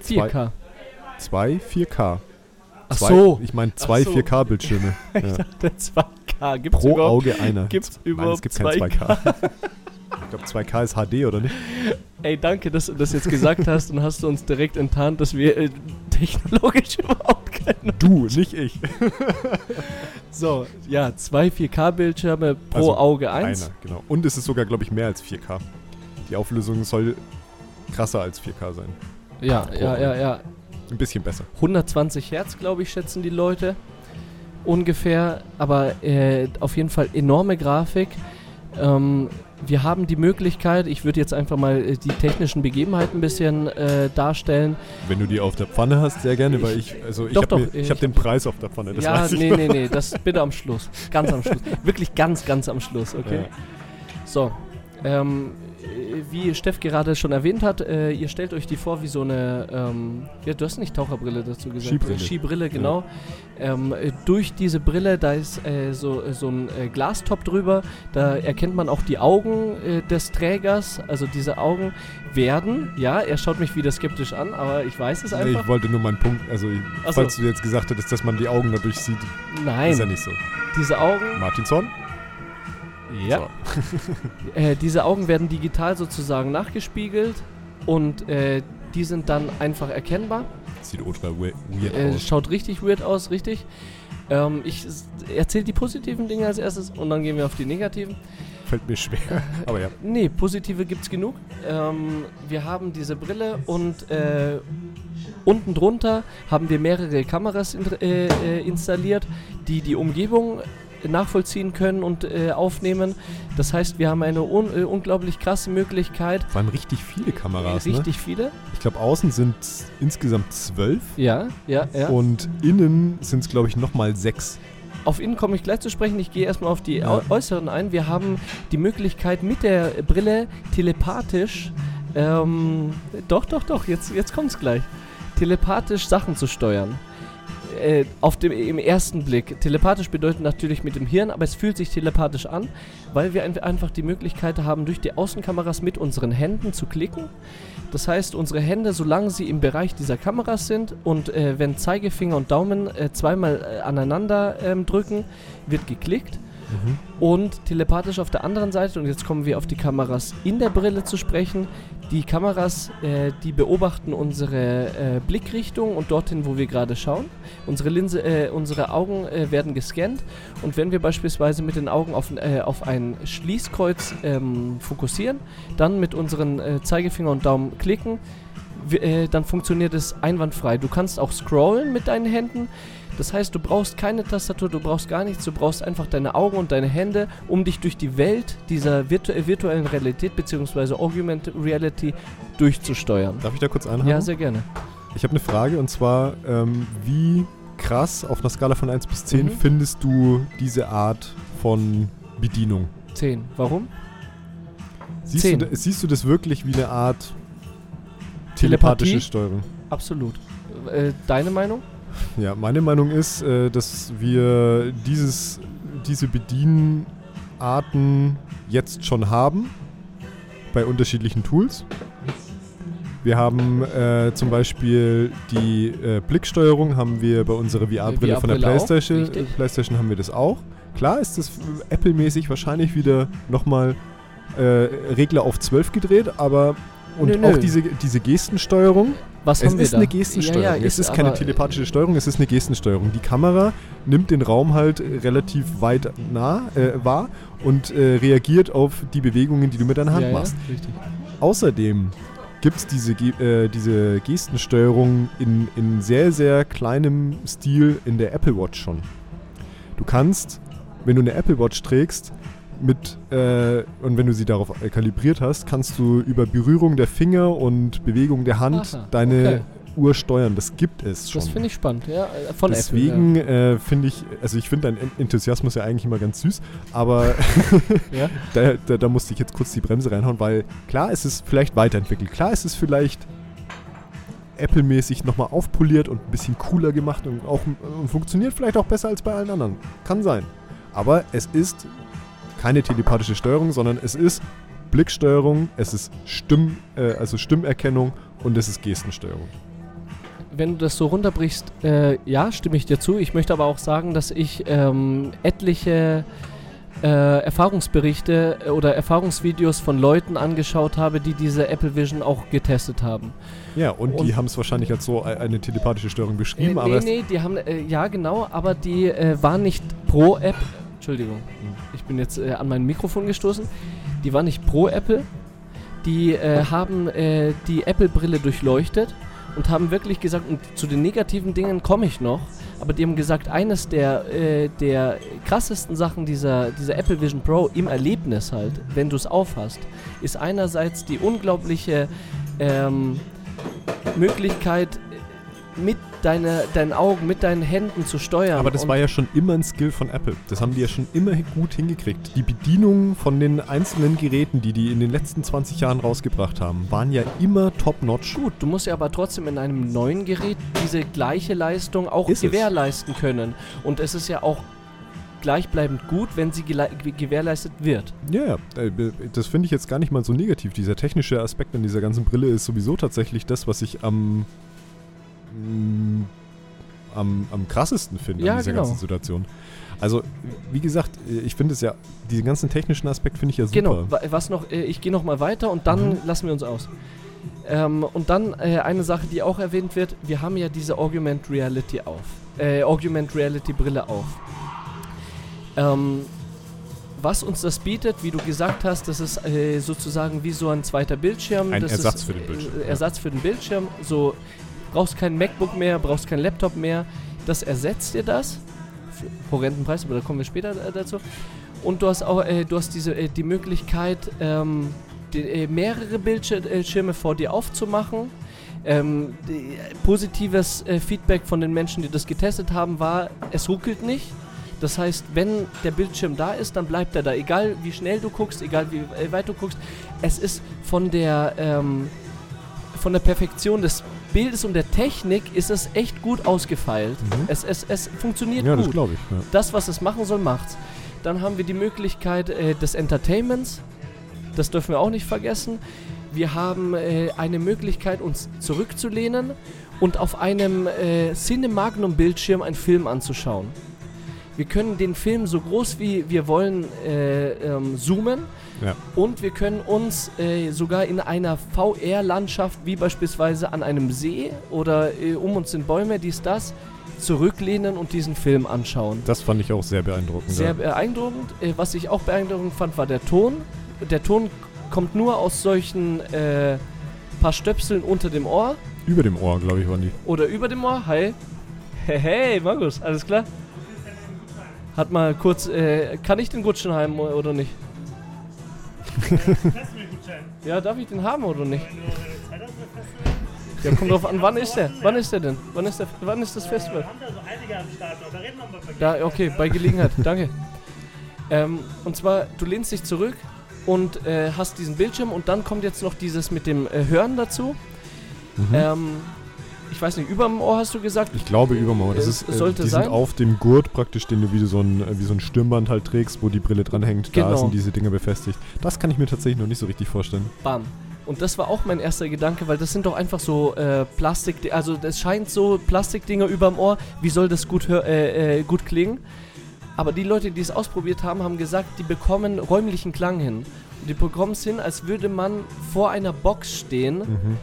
Zwei. 4K. Zwei 4K. Ach Zwei, so. Ich meine zwei so. 4K-Bildschirme. ja. Der 2K. Gibt's Pro Auge einer. Gibt's Nein, überhaupt es gibt kein 2K? 2K. ich glaube 2K ist HD, oder nicht? Ey, danke, dass du das jetzt gesagt hast und hast du uns direkt enttarnt, dass wir äh, technologisch überhaupt keine. Du, nicht ich. So, ja, zwei 4K-Bildschirme pro Also, Auge eins. Einer, genau. Und es ist sogar, glaube ich, mehr als 4K. Die Auflösung soll krasser als 4K sein. Ja, Pro ja, ja, Auge. ja. Ein bisschen besser. 120 Hertz, glaube ich, schätzen die Leute. Ungefähr. Aber äh, auf jeden Fall enorme Grafik. Ähm, wir haben die Möglichkeit, ich würde jetzt einfach mal äh, die technischen Begebenheiten ein bisschen äh, darstellen. Wenn du die auf der Pfanne hast, sehr gerne, weil ich, also ich Doch, habe doch, ich ich hab den Preis auf der Pfanne, das ja, weiß ich. nee, nee, nee, das bitte am Schluss. Ganz am Schluss. Wirklich ganz, ganz am Schluss, okay? Ja. So, ähm, äh, wie Steff gerade schon erwähnt hat, äh, ihr stellt euch die vor wie so eine, ähm, ja, du hast nicht Taucherbrille dazu gesagt. Skibrille. Skibrille, genau. Ähm, äh, durch diese Brille, da ist äh, so, äh, so ein äh, Glastop drüber, da erkennt man auch die Augen äh, des Trägers, also diese Augen werden, ja, er schaut mich wieder skeptisch an, aber ich weiß es Nee, einfach. ich wollte nur meinen Punkt, also Ach so. falls du jetzt gesagt hättest, dass man die Augen dadurch sieht, Nein, ist ja nicht so. diese Augen, Martin Zorn? Ja, So. Äh, diese Augen werden digital sozusagen nachgespiegelt und äh, die sind dann einfach erkennbar. Sieht ultra we- weird Äh, aus. schaut richtig weird aus, richtig. Ähm, ich erzähle die positiven Dinge als erstes und dann gehen wir auf die negativen. Fällt mir schwer. Aber ja. Nee, positive gibt's genug. Ähm, wir haben diese Brille und äh, unten drunter haben wir mehrere Kameras in, äh, äh, installiert, die die Umgebung nachvollziehen können und äh, aufnehmen. Das heißt, wir haben eine un äh, unglaublich krasse Möglichkeit. Vor allem richtig viele Kameras, ne? Richtig viele. Ich glaube, außen sind insgesamt zwölf Ja, ja, ja. und innen sind es, glaube ich, nochmal sechs. Auf innen komme ich gleich zu sprechen. Ich gehe erstmal auf die Ja. Äußeren ein. Wir haben die Möglichkeit mit der Brille telepathisch, ähm, doch, doch, doch, jetzt, jetzt kommt es gleich, telepathisch Sachen zu steuern. Äh, auf dem, Im ersten Blick. Telepathisch bedeutet natürlich mit dem Hirn, aber es fühlt sich telepathisch an, weil wir ein, einfach die Möglichkeit haben, durch die Außenkameras mit unseren Händen zu klicken. Das heißt, unsere Hände, solange sie im Bereich dieser Kameras sind und äh, wenn Zeigefinger und Daumen äh, zweimal äh, aneinander ähm, drücken, wird geklickt. Und telepathisch auf der anderen Seite, und jetzt kommen wir auf die Kameras in der Brille zu sprechen. Die Kameras, äh, die beobachten unsere äh, Blickrichtung und dorthin, wo wir gerade schauen. Unsere Linse, äh, unsere Augen äh, werden gescannt und wenn wir beispielsweise mit den Augen auf, äh, auf ein Schließkreuz ähm, fokussieren, dann mit unseren äh, Zeigefinger und Daumen klicken, dann funktioniert es einwandfrei. Du kannst auch scrollen mit deinen Händen. Das heißt, du brauchst keine Tastatur, du brauchst gar nichts, du brauchst einfach deine Augen und deine Hände, um dich durch die Welt dieser virtu virtuellen Realität bzw. Augmented Reality durchzusteuern. Darf ich da kurz einhaken? Ja, sehr gerne. Ich habe eine Frage und zwar, ähm, wie krass auf einer Skala von 1 bis 10 Mhm. findest du diese Art von Bedienung? 10. Warum? Siehst, Zehn. du, da- siehst du das wirklich wie eine Art Telepathie? telepathische Steuerung? Absolut. Äh, deine Meinung? Ja, meine Meinung ist, äh, dass wir dieses, diese Bedienarten jetzt schon haben bei unterschiedlichen Tools. Wir haben äh, zum Beispiel die äh, Blicksteuerung haben wir bei unserer VR-Brille von der VR-Brille auch, PlayStation. richtig. PlayStation haben wir das auch. Klar ist das Apple-mäßig wahrscheinlich wieder nochmal äh, Regler auf 12 gedreht, aber und Nö, nö. auch diese, diese Gestensteuerung. Was Es haben wir ist da? eine Gestensteuerung. Ja, ja, es ist keine telepathische Steuerung, es ist eine Gestensteuerung. Die Kamera nimmt den Raum halt äh, relativ weit nah äh, wahr und äh, reagiert auf die Bewegungen, die du mit deiner Hand ja, machst. Außerdem gibt es diese, Ge äh, diese Gestensteuerung in, in sehr, sehr kleinem Stil in der Apple Watch schon. Du kannst, wenn du eine Apple Watch trägst, mit äh, und wenn du sie darauf äh, kalibriert hast, kannst du über Berührung der Finger und Bewegung der Hand Aha, deine okay. Uhr steuern. Das gibt es schon. Das finde ich spannend, ja. äh, Von Deswegen äh, finde ich, also ich finde deinen Enthusiasmus ja eigentlich immer ganz süß, aber. Ja. ja. da, da, da musste ich jetzt kurz die Bremse reinhauen, weil klar ist es vielleicht weiterentwickelt. Klar ist es vielleicht Apple-mäßig nochmal aufpoliert und ein bisschen cooler gemacht und auch und funktioniert vielleicht auch besser als bei allen anderen. Kann sein. Aber es ist keine telepathische Steuerung, sondern es ist Blicksteuerung, es ist Stimm, äh, also Stimmerkennung und es ist Gestensteuerung. Wenn du das so runterbrichst, äh, ja, stimme ich dir zu. Ich möchte aber auch sagen, dass ich ähm, etliche äh, Erfahrungsberichte äh, oder Erfahrungsvideos von Leuten angeschaut habe, die diese Apple Vision auch getestet haben. Ja, und, Und- die haben es wahrscheinlich als so e- eine telepathische Steuerung Äh, beschrieben, aber nee, es- nee, die haben, äh, ja genau, aber die äh, waren nicht pro App. Entschuldigung, ich bin jetzt äh, an mein Mikrofon gestoßen. Die waren nicht pro Apple. Die äh, haben äh, die Apple-Brille durchleuchtet und haben wirklich gesagt, und zu den negativen Dingen komme ich noch, aber die haben gesagt, eines der, äh, der krassesten Sachen dieser, dieser Apple Vision Pro im Erlebnis halt, wenn du es aufhast, ist einerseits die unglaubliche ähm, Möglichkeit, mit deine, deinen Augen, mit deinen Händen zu steuern. Aber das war ja schon immer ein Skill von Apple. Das haben die ja schon immer gut hingekriegt. Die Bedienungen von den einzelnen Geräten, die die in den letzten 20 Jahren rausgebracht haben, waren ja immer top-notch. Gut, du musst ja aber trotzdem in einem neuen Gerät diese gleiche Leistung auch Ist es. gewährleisten können. Und es ist ja auch gleichbleibend gut, wenn sie gewährleistet wird. Ja, ja. äh, Das finde ich jetzt gar nicht mal so negativ. Dieser technische Aspekt an dieser ganzen Brille ist sowieso tatsächlich das, was ich am, mm, am, am krassesten finde Ja, an dieser genau. ganzen Situation. Also, wie gesagt, ich finde es ja, diesen ganzen technischen Aspekt finde ich ja super. Genau, wa- was noch, äh, ich gehe noch mal weiter und dann Mhm. lassen wir uns aus. Ähm, und dann äh, eine Sache, die auch erwähnt wird, wir haben ja diese Augment Reality auf. Äh, Augment Reality Brille auf. Ähm, was uns das bietet, wie du gesagt hast, das ist äh, sozusagen wie so ein zweiter Bildschirm. Ein das Ersatz ist, für den Bildschirm, Äh, ja. Ersatz für den Bildschirm. So brauchst kein MacBook mehr, brauchst kein Laptop mehr. Das ersetzt dir das. horrenden Preis, aber da kommen wir später äh, dazu. Und du hast auch äh, du hast diese, äh, die Möglichkeit, ähm, die, äh, mehrere Bildschirme vor dir aufzumachen. Ähm, die, positives äh, Feedback von den Menschen, die das getestet haben, war, es ruckelt nicht. Das heißt, wenn der Bildschirm da ist, dann bleibt er da. Egal wie schnell du guckst, egal wie äh, weit du guckst. Es ist von der, ähm, von der Perfektion des Bildes und der Technik ist es echt gut ausgefeilt. Mhm. Es, es, es funktioniert Ja, gut. das glaube ich. Ja. Das, was es machen soll, macht's. Dann haben wir die Möglichkeit äh, des Entertainments. Das dürfen wir auch nicht vergessen. Wir haben äh, eine Möglichkeit, uns zurückzulehnen und auf einem äh, Cinemagnum-Bildschirm einen Film anzuschauen. Wir können den Film so groß wie wir wollen äh, ähm, zoomen Ja. und wir können uns äh, sogar in einer VR-Landschaft, wie beispielsweise an einem See oder äh, um uns sind Bäume, dies, das, zurücklehnen und diesen Film anschauen. Das fand ich auch sehr beeindruckend. Sehr ja. beeindruckend. Äh, was ich auch beeindruckend fand, war der Ton. Der Ton kommt nur aus solchen äh, paar Stöpseln unter dem Ohr Über dem Ohr, glaube ich, waren die. oder über dem Ohr. Hi. Hey, hey, Markus, alles klar? Hat mal kurz, äh, kann ich den Gutschenheim oder nicht? Festivalgutschein. Ja, darf ich den haben oder nicht? Äh. Ja, kommt drauf an, wann ist der? Wann ist der denn? Wann ist, der, wann ist das Festival? Wir haben da so einige am Start noch. Da reden wir mal bei Da, okay, bei Gelegenheit, danke. Ähm, und zwar, du lehnst dich zurück und äh, hast diesen Bildschirm und dann kommt jetzt noch dieses mit dem äh, Hören dazu. Mhm. Ähm, ich weiß nicht, über dem Ohr hast du gesagt? ich glaube über dem Ohr. Das es ist, äh, sollte die sein. sind auf dem Gurt praktisch, den du wie so ein, äh, wie so ein Stirnband halt trägst, wo die Brille dranhängt. Da Genau. sind diese Dinger befestigt. Das kann ich mir tatsächlich noch nicht so richtig vorstellen. Bam. Und das war auch mein erster Gedanke, weil das sind doch einfach so äh, Plastik, also das scheint so Plastikdinger überm Ohr. Wie soll das gut, hör- äh, äh, gut klingen? Aber die Leute, die es ausprobiert haben, haben gesagt, die bekommen räumlichen Klang hin. Und die bekommen es hin, als würde man vor einer Box stehen Mhm.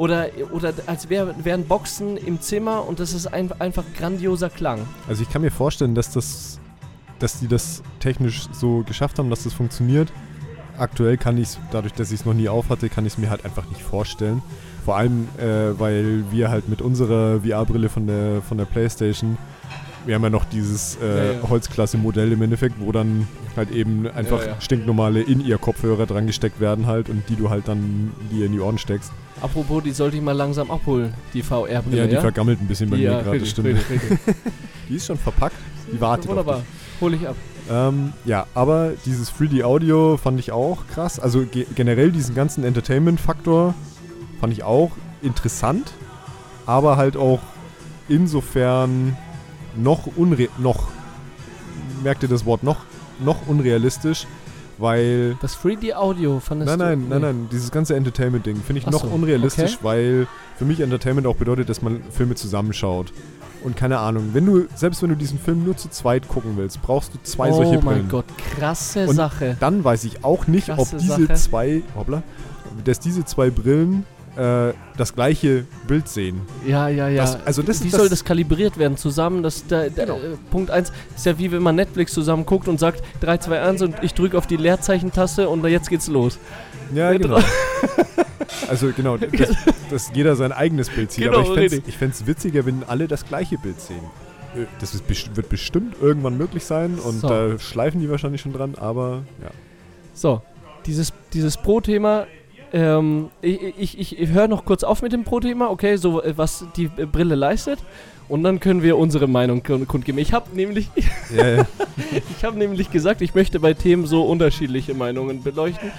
Oder, oder als wär, wären Boxen im Zimmer und das ist ein, einfach grandioser Klang. Also ich kann mir vorstellen, dass das, dass die das technisch so geschafft haben, dass das funktioniert. Aktuell kann ich es, dadurch, dass ich es noch nie auf hatte, kann ich es mir halt einfach nicht vorstellen. Vor allem, äh, weil wir halt mit unserer VR-Brille von der, von der Playstation, wir haben ja noch dieses äh, Ja, ja. Holzklasse-Modell im Endeffekt, wo dann halt eben einfach Ja, stinknormale In-Ear-Kopfhörer dran gesteckt werden halt und die du halt dann dir in die Ohren steckst. Apropos, die sollte ich mal langsam abholen, die VR-Brille. Ja, die vergammelt ein bisschen bei mir gerade, das richtig, stimmt. richtig, richtig. Die ist schon verpackt, die wartet Wunderbar, hole ich ab. Ähm, ja, aber dieses 3D-Audio fand ich auch krass. Also ge generell diesen ganzen Entertainment-Faktor fand ich auch interessant, aber halt auch insofern noch unre noch merkt ihr das Wort noch noch unrealistisch, weil Das 3D-Audio fandest nein du? nein nein nein dieses ganze Entertainment-Ding finde ich Ach noch so, unrealistisch, okay. weil für mich Entertainment auch bedeutet, dass man Filme zusammenschaut. Und keine Ahnung, wenn du, selbst wenn du diesen Film nur zu zweit gucken willst, brauchst du zwei oh solche mein Brillen. Gott, krasse Und Sache. Dann weiß ich auch nicht, ob Krasse diese Sache. zwei, hoppla, dass diese zwei Brillen äh, das gleiche Bild sehen. Ja, ja, ja. Das- also das Wie ist soll das- das kalibriert werden zusammen? Das, da, da, Genau. äh, Punkt 1 ist ja wie wenn man Netflix zusammen guckt und sagt 3, 2, 1 und ich drücke auf die Leerzeichentaste und jetzt geht's los. Ja, Ja, genau. also genau, dass, dass jeder sein eigenes Bild sieht. Genau, Aber ich fände es witziger, wenn alle das gleiche Bild sehen. Äh, Das ist, wird bestimmt irgendwann möglich sein und So. da schleifen die wahrscheinlich schon dran, aber ja. So, dieses, dieses Pro-Thema. Ähm, ich ich, ich höre noch kurz auf mit dem Pro-Thema, okay, so äh, was die äh, Brille leistet. Und dann können wir unsere Meinung kund- kundgeben. Ich habe nämlich, ja. ich habe nämlich gesagt, ich möchte bei Themen so unterschiedliche Meinungen beleuchten.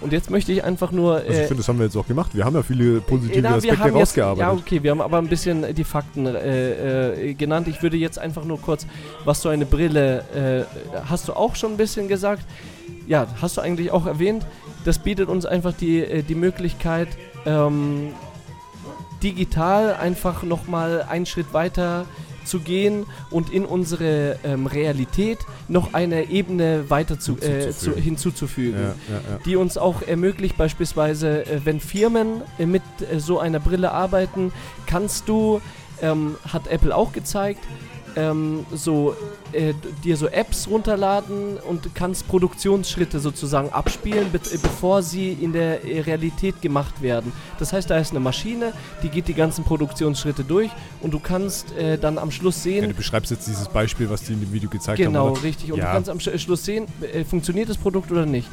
Und jetzt möchte ich einfach nur. Also ich äh, finde, das haben wir jetzt auch gemacht. Wir haben ja viele positive Na, Aspekte haben jetzt, rausgearbeitet. ja, okay, wir haben aber ein bisschen die Fakten äh, äh, genannt. Ich würde jetzt einfach nur kurz, was so eine Brille, hast du auch schon ein bisschen gesagt? Ja, hast du eigentlich auch erwähnt. Das bietet uns einfach die, äh, die Möglichkeit, ähm, digital einfach nochmal einen Schritt weiter zu gehen und in unsere ähm, Realität noch eine Ebene weiter zu, äh, zu, Hinzuzufügen. ja, ja, ja. die uns auch ermöglicht, beispielsweise, äh, wenn Firmen äh, mit äh, so einer Brille arbeiten, kannst du, ähm, hat Apple auch gezeigt, ähm, so äh, dir so Apps runterladen und kannst Produktionsschritte sozusagen abspielen, be äh, bevor sie in der äh, Realität gemacht werden. Das heißt, da ist eine Maschine, die geht die ganzen Produktionsschritte durch und du kannst äh, dann am Schluss sehen, Ja, du beschreibst jetzt dieses Beispiel, was die in dem Video gezeigt Genau, haben. oder? richtig. Und Ja. du kannst am Sch- Schluss sehen, äh, funktioniert das Produkt oder nicht.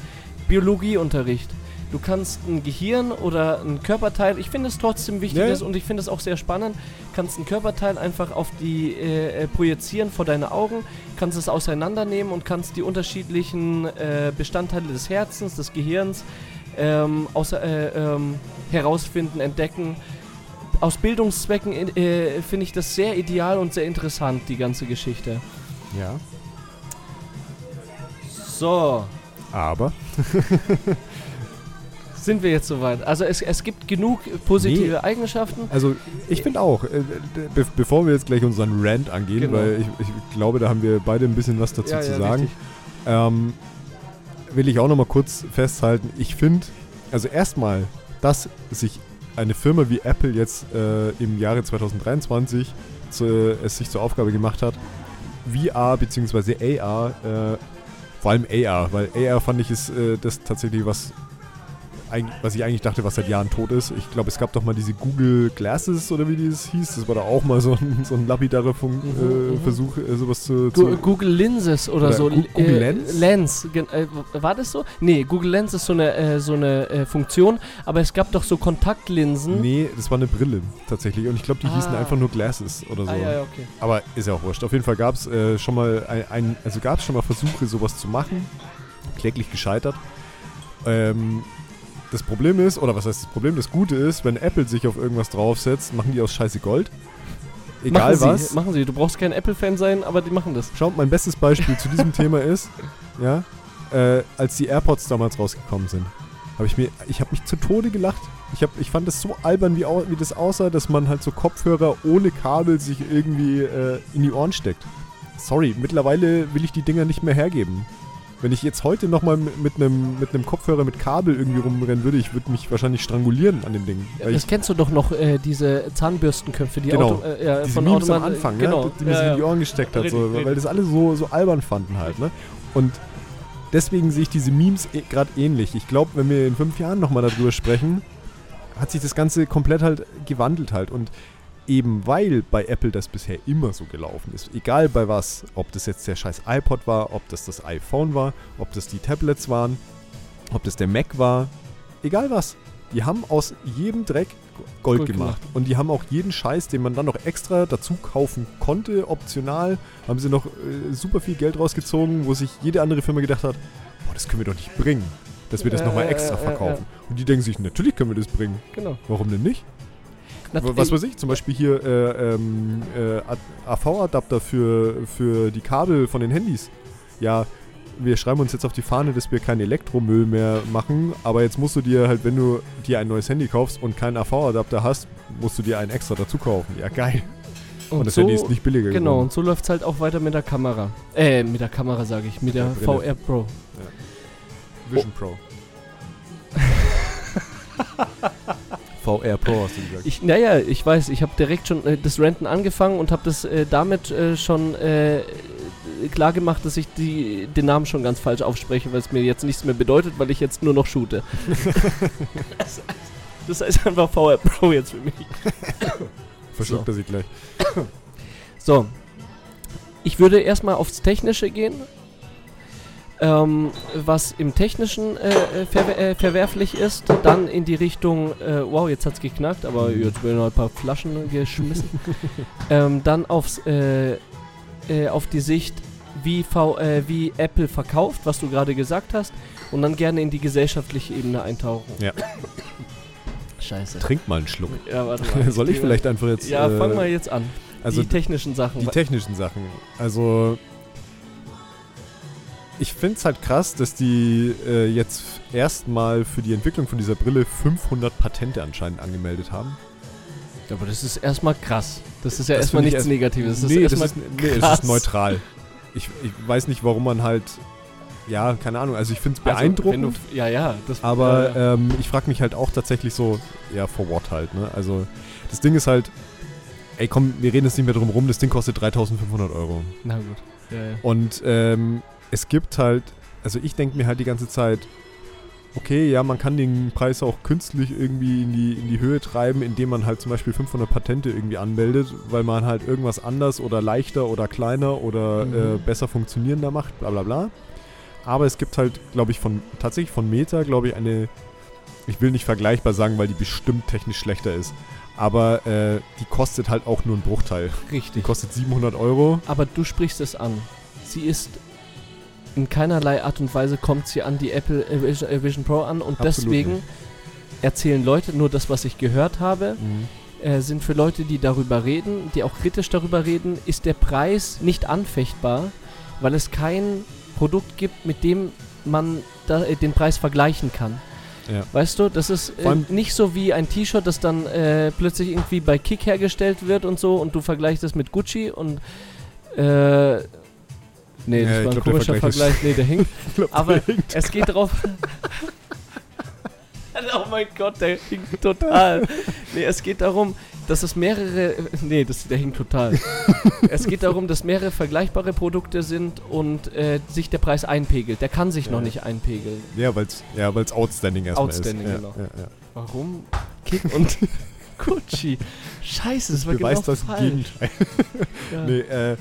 Biologieunterricht. Du kannst ein Gehirn oder ein Körperteil, ich finde es trotzdem wichtig Ja, ist und ich finde es auch sehr spannend, kannst ein Körperteil einfach auf die äh, äh, projizieren vor deine Augen, kannst es auseinandernehmen und kannst die unterschiedlichen äh, Bestandteile des Herzens, des Gehirns ähm, außer, äh, ähm, herausfinden, entdecken. Aus Bildungszwecken äh, finde ich das sehr ideal und sehr interessant, die ganze Geschichte. Ja. So, Aber sind wir jetzt soweit. Also es, es gibt genug positive Nee. Eigenschaften. Also ich finde auch, äh, be bevor wir jetzt gleich unseren Rant angehen, Genau. weil ich, ich glaube, da haben wir beide ein bisschen was dazu Ja, zu ja, sagen, ähm, will ich auch nochmal kurz festhalten. Ich finde, also erstmal, dass sich eine Firma wie Apple jetzt äh, im Jahre 2023 zu, es sich zur Aufgabe gemacht hat, VR bzw. AR, äh, vor allem AR, weil AR fand ich ist äh, das tatsächlich was was ich eigentlich dachte, was seit Jahren tot ist. Ich glaube, es gab doch mal diese Google Glasses oder wie das hieß. Das war da auch mal so ein, so ein lapidarer Mhm, äh, mhm. Versuch, äh, sowas zu. Zu Google Lenses oder, Oder so. Google äh, Lens? Lens. Äh, war das so? Nee, Google Lens ist so eine, äh, so eine äh, Funktion, aber es gab doch so Kontaktlinsen. nee, das war eine Brille tatsächlich. Und ich glaube, die hießen Ah. einfach nur Glasses oder so. Ah, ja, ja, okay. Aber ist ja auch wurscht. Auf jeden Fall gab es schon mal ein, ein also gab es schon mal Versuche, sowas zu machen. Kläglich gescheitert. Ähm, das Problem ist, oder was heißt das Problem? Das Gute ist, wenn Apple sich auf irgendwas draufsetzt, machen die aus Scheiße Gold. Egal machen was. Sie, machen Sie. Du brauchst kein Apple-Fan sein, aber die machen das. Schaut, mein bestes Beispiel zu diesem Thema ist, ja, äh, als die AirPods damals rausgekommen sind, habe ich mir, ich habe mich zu Tode gelacht. Ich, hab, ich fand das so albern, wie, wie das aussah, dass man halt so Kopfhörer ohne Kabel sich irgendwie äh, in die Ohren steckt. Sorry, mittlerweile will ich die Dinger nicht mehr hergeben. Wenn ich jetzt heute nochmal mit einem mit einem Kopfhörer mit Kabel irgendwie rumrennen würde, ich würde mich wahrscheinlich strangulieren an dem Ding. Weil das kennst du doch noch, äh, diese Zahnbürstenköpfe, die Genau. Auto, äh, ja, diese von Memes am Anfang, genau. ja, die mir ja, sich in die ja. Ohren gesteckt hat, so, weil das alle so, so albern fanden halt, ne? Und deswegen sehe ich diese Memes eh, gerade ähnlich. Ich glaube, wenn wir in fünf Jahren nochmal darüber sprechen, hat sich das Ganze komplett halt gewandelt halt. Und eben weil bei Apple das bisher immer so gelaufen ist, egal bei was, ob das jetzt der scheiß iPod war, ob das das iPhone war, ob das die Tablets waren, ob das der Mac war, egal was. Die haben aus jedem Dreck Gold, Gold gemacht. gemacht. Und die haben auch jeden Scheiß, den man dann noch extra dazu kaufen konnte, optional, haben sie noch äh, super viel Geld rausgezogen, wo sich jede andere Firma gedacht hat, boah, das können wir doch nicht bringen, dass wir das Ja, nochmal extra ja, verkaufen. Und die denken sich, natürlich können wir das bringen. Genau. Warum denn nicht? Was weiß ich, zum Beispiel hier äh, ähm, äh, AV-Adapter für, für die Kabel von den Handys. Ja, wir schreiben uns jetzt auf die Fahne, dass wir keinen Elektromüll mehr machen, aber jetzt musst du dir halt, wenn du dir ein neues Handy kaufst und keinen AV-Adapter hast, musst du dir einen extra dazu kaufen. Ja, geil. Und, das so, Handy ist nicht billiger Genau, geworden. und so läuft es halt auch weiter mit der Kamera. Äh, mit der Kamera sage ich, mit der Der. VR Pro. Vision Pro. VR Pro hast du gesagt. Ich, naja, ich weiß, ich habe direkt schon äh, das Renten angefangen und habe das äh, damit äh, schon äh, klar gemacht, dass ich die, den Namen schon ganz falsch aufspreche, weil es mir jetzt nichts mehr bedeutet, weil ich jetzt nur noch shoote. das, heißt, das heißt einfach VR Pro jetzt für mich. Verschluckt er sich gleich. So. Ich würde erstmal aufs Technische gehen. Ähm, was im Technischen äh, äh, verwer äh, verwerflich ist, dann in die Richtung, äh, wow, jetzt hat's geknackt, aber jetzt werden noch ein paar Flaschen geschmissen. ähm, dann aufs, äh, äh, auf die Sicht, wie, v wie Apple verkauft, was du gerade gesagt hast, und dann gerne in die gesellschaftliche Ebene eintauchen. Ja. Scheiße. Trink mal einen Schluck. Ja, warte mal. Soll ich vielleicht einfach jetzt. Ja, fang mal jetzt an. Also die technischen Sachen. Die technischen Sachen. Also. Ich finde es halt krass, dass die äh, jetzt erstmal für die Entwicklung von dieser Brille 500 Patente anscheinend angemeldet haben. Aber das ist erstmal krass. Das ist ja Das erstmal nichts erst- Negatives. Das nee, ist das ist, nee, es ist neutral. Ich, ich weiß nicht, warum man halt. Ja, keine Ahnung. Also ich finde es Also, beeindruckend. wenn du, ja, ja. Das, Aber ja, ja. Ähm, ich frage mich halt auch tatsächlich so, ja, for what halt, ne? Also, das Ding ist halt, ey komm, wir reden jetzt nicht mehr drum rum, das Ding kostet 3500 Euro. Na gut. Ja, ja. Und ähm, es gibt halt, also ich denke mir halt die ganze Zeit, okay, ja, man kann den Preis auch künstlich irgendwie in die, in die Höhe treiben, indem man halt zum Beispiel 500 Patente irgendwie anmeldet, weil man halt irgendwas anders oder leichter oder kleiner oder Mhm. äh, besser funktionierender macht, bla bla bla. Aber es gibt halt, glaube ich, von tatsächlich von Meta, glaube ich, eine, ich will nicht vergleichbar sagen, weil die bestimmt technisch schlechter ist. Aber äh, die kostet halt auch nur einen Bruchteil. Die Richtig. kostet 700 Euro. Aber du sprichst es an. Sie ist in keinerlei Art und Weise kommt sie an die Apple Vision, Pro an und Absolut deswegen nicht. erzählen Leute nur das, was ich gehört habe, Mhm. äh, sind für Leute, die darüber reden, die auch kritisch darüber reden, ist der Preis nicht anfechtbar, weil es kein Produkt gibt, mit dem man da, äh, den Preis vergleichen kann. Ja. Weißt du, das ist äh, nicht so wie ein T-Shirt, das dann äh, plötzlich irgendwie bei Kick hergestellt wird und so und du vergleichst es mit Gucci und äh, nee, Ja, das ich war ein glaub, komischer Vergleich Vergleich, nee, der hinkt. Ich glaub, Aber der hinkt. es geht drauf. oh mein Gott, der hinkt total. Nee, es geht darum, dass es mehrere. Nee, das, der hinkt total. es geht darum, dass mehrere vergleichbare Produkte sind und äh, sich der Preis einpegelt. Der kann sich Ja. noch nicht einpegeln. Ja, weil es ja, weil's outstanding erstmal Outstanding, ist. Ja, genau. Ja, ja. Warum? Kick und Gucci. Scheiße, das war Beweist genau das falsch. Gegenteil. Ja. Nee, äh,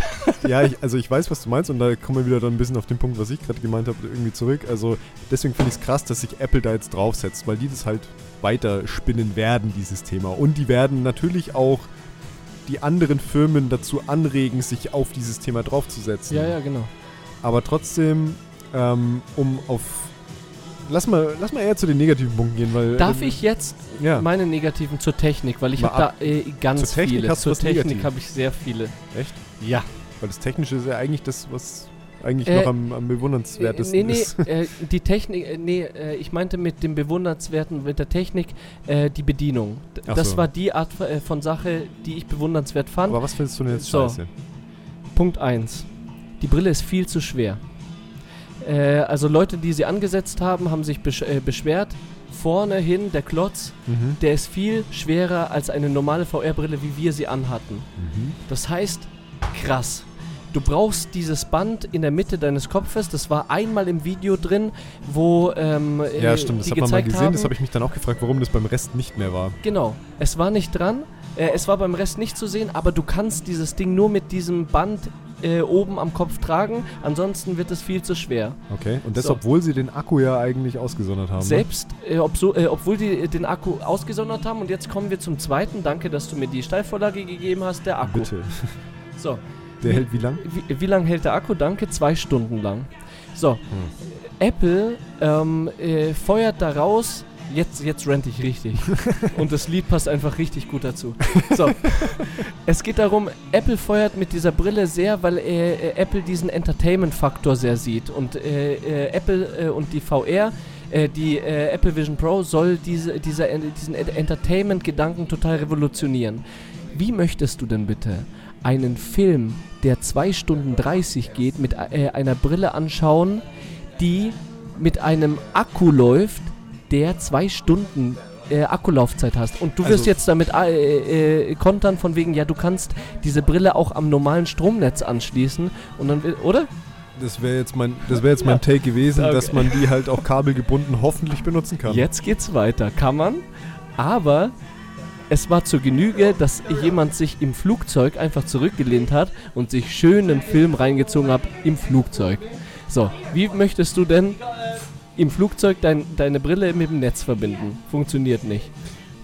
ja, ich, also ich weiß, was du meinst und da kommen wir wieder dann ein bisschen auf den Punkt, was ich gerade gemeint habe, irgendwie zurück. Also deswegen finde ich es krass, dass sich Apple da jetzt draufsetzt, weil die das halt weiter spinnen werden, dieses Thema. Und die werden natürlich auch die anderen Firmen dazu anregen, sich auf dieses Thema draufzusetzen. ja, ja, genau. Aber trotzdem, ähm, um auf. Lass mal, lass mal eher zu den negativen Punkten gehen, weil. Darf ähm, ich jetzt Ja. meine negativen zur Technik, weil ich habe da äh, ganz Zur Technik viele. zur Technik habe ich sehr viele. Echt? Ja. Weil das Technische ist ja eigentlich das, was eigentlich Äh, noch am, am bewundernswertesten nee, nee, ist. äh, die Technik, äh, nee, äh, ich meinte mit dem Bewundernswerten, mit der Technik, äh, die Bedienung. D- Ach das so. war die Art äh, von Sache, die ich bewundernswert fand. Aber was findest du denn jetzt So. scheiße? Punkt 1. Die Brille ist viel zu schwer. Also Leute, die sie angesetzt haben, haben sich besch beschwert. Vorne hin, der Klotz, Mhm. der ist viel schwerer als eine normale VR-Brille, wie wir sie anhatten. Mhm. Das heißt, krass. Du brauchst dieses Band in der Mitte deines Kopfes. Das war einmal im Video drin, wo ähm, Ja, äh, stimmt, das hat man mal gesehen. haben. Das habe ich mich dann auch gefragt, warum das beim Rest nicht mehr war. Genau, es war nicht dran. Äh, es war beim Rest nicht zu sehen, aber du kannst dieses Ding nur mit diesem Band äh, oben am Kopf tragen. Ansonsten wird es viel zu schwer. Okay. Und das, So. obwohl sie den Akku ja eigentlich ausgesondert haben. ne? Selbst, äh, ob so, äh, obwohl die äh, den Akku ausgesondert haben. Und jetzt kommen wir zum zweiten. Danke, dass du mir die Steilvorlage gegeben hast. Der Akku. Bitte. So, Der Wie- hält wie lang? wie, wie lange hält der Akku? Danke, zwei Stunden lang. So, Hm. Apple ähm, äh, feuert da raus. Jetzt, jetzt rente ich richtig. Und das Lied passt einfach richtig gut dazu. So. es geht darum, Apple feuert mit dieser Brille sehr, weil äh, äh, Apple diesen Entertainment-Faktor sehr sieht. Und äh, äh, Apple äh, und die VR, äh, die Apple Vision Pro, soll diese, dieser, diesen Ent- Entertainment-Gedanken total revolutionieren. Wie möchtest du denn bitte einen Film, der 2 Stunden 30 geht, mit äh, einer Brille anschauen, die mit einem Akku läuft, der 2 Stunden äh, Akkulaufzeit hast. Und du wirst Also- jetzt damit äh, äh, kontern von wegen, ja, du kannst diese Brille auch am normalen Stromnetz anschließen und dann, oder? Das wäre jetzt mein, das wäre jetzt mein Take gewesen, Okay. dass man die halt auch kabelgebunden hoffentlich benutzen kann. Jetzt geht's weiter. Kann man, aber es war zur Genüge, dass jemand sich im Flugzeug einfach zurückgelehnt hat und sich schön einen Film reingezogen hat im Flugzeug. So, wie möchtest du denn im Flugzeug dein, deine Brille mit dem Netz verbinden? Funktioniert nicht.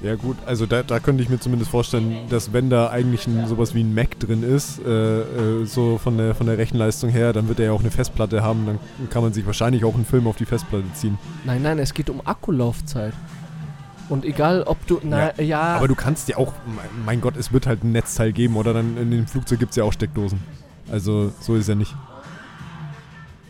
Ja gut, also da, da könnte ich mir zumindest vorstellen, dass wenn da eigentlich ein, sowas wie ein Mac drin ist, äh, äh, so von der, von der Rechenleistung her, dann wird er ja auch eine Festplatte haben, dann kann man sich wahrscheinlich auch einen Film auf die Festplatte ziehen. Nein, nein, es geht um Akkulaufzeit. Und egal, ob du. Na, ja. Aber du kannst ja auch, mein- Gott, es wird halt ein Netzteil geben oder dann in dem Flugzeug gibt es ja auch Steckdosen. Also so ist ja nicht.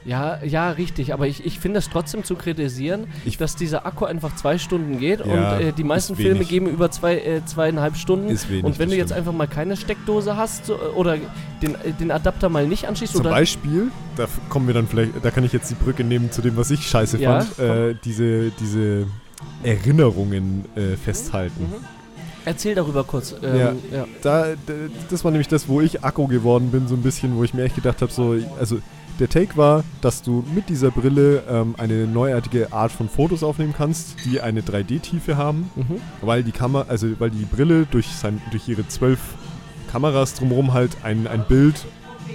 Ja, ja, richtig. Aber ich, ich finde es trotzdem zu kritisieren, Ich- dass dieser Akku einfach zwei Stunden geht Ja, und äh, die meisten ist Filme geben über zwei, äh, zweieinhalb Stunden. Ist wenig. und wenn du jetzt stimmt. einfach mal keine Steckdose hast so, oder den, äh, den Adapter mal nicht anschließt Zum oder Beispiel, da kommen wir dann vielleicht, da kann ich jetzt die Brücke nehmen zu dem, was ich scheiße Ja, fand, äh, diese, diese Erinnerungen äh, festhalten. Mhm. Erzähl darüber kurz. Ähm, Ja. ja. Da, das war nämlich das, wo ich Akku geworden bin, so ein bisschen, wo ich mir echt gedacht habe, so, also der Take war, dass du mit dieser Brille ähm, eine neuartige Art von Fotos aufnehmen kannst, die eine 3D-Tiefe haben, Mhm. weil die Kamera, also weil die Brille durch, sein, durch ihre zwölf Kameras drumherum halt ein, ein Bild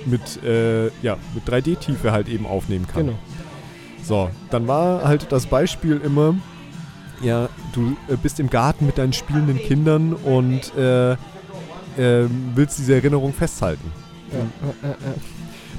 mit, äh, ja, mit 3D-Tiefe halt eben aufnehmen kann. Genau. So, dann war halt das Beispiel immer, ja, du äh, bist im Garten mit deinen spielenden Kindern und äh, ähm, willst diese Erinnerung festhalten. Ja. Äh, äh, äh.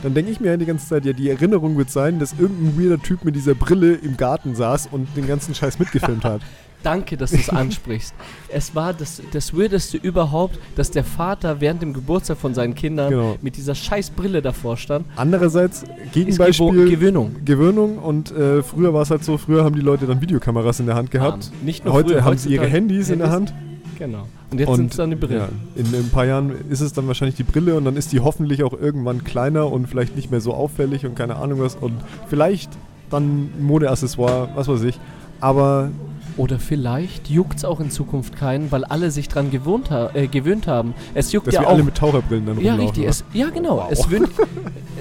Dann denke ich mir die ganze Zeit, ja, die Erinnerung wird sein, dass irgendein weirder Typ mit dieser Brille im Garten saß und den ganzen Scheiß mitgefilmt hat. Danke, dass du es ansprichst. Es war das, das Weirdeste überhaupt, dass der Vater während dem Geburtstag von seinen Kindern Genau. mit dieser scheiß Brille davor stand. Andererseits, Ist Gegenbeispiel, Gewöhnung. Gewöhnung und äh, früher war es halt so, früher haben die Leute dann Videokameras in der Hand gehabt. Ah, nicht nur Heute früher, haben sie ihre heutzutage Handys in der Hand. Genau. Und jetzt sind es dann die Brillen. Ja, in, in ein paar Jahren ist es dann wahrscheinlich die Brille und dann ist die hoffentlich auch irgendwann kleiner und vielleicht nicht mehr so auffällig und keine Ahnung was und vielleicht dann Modeaccessoire, was weiß ich. Aber Oder vielleicht juckt es auch in Zukunft keinen, weil alle sich dran gewohnt ha äh, gewöhnt haben. Es juckt dass ja wir auch. alle mit Taucherbrillen dann ja, richtig. oder? Es, ja, genau. Wow. Es wird,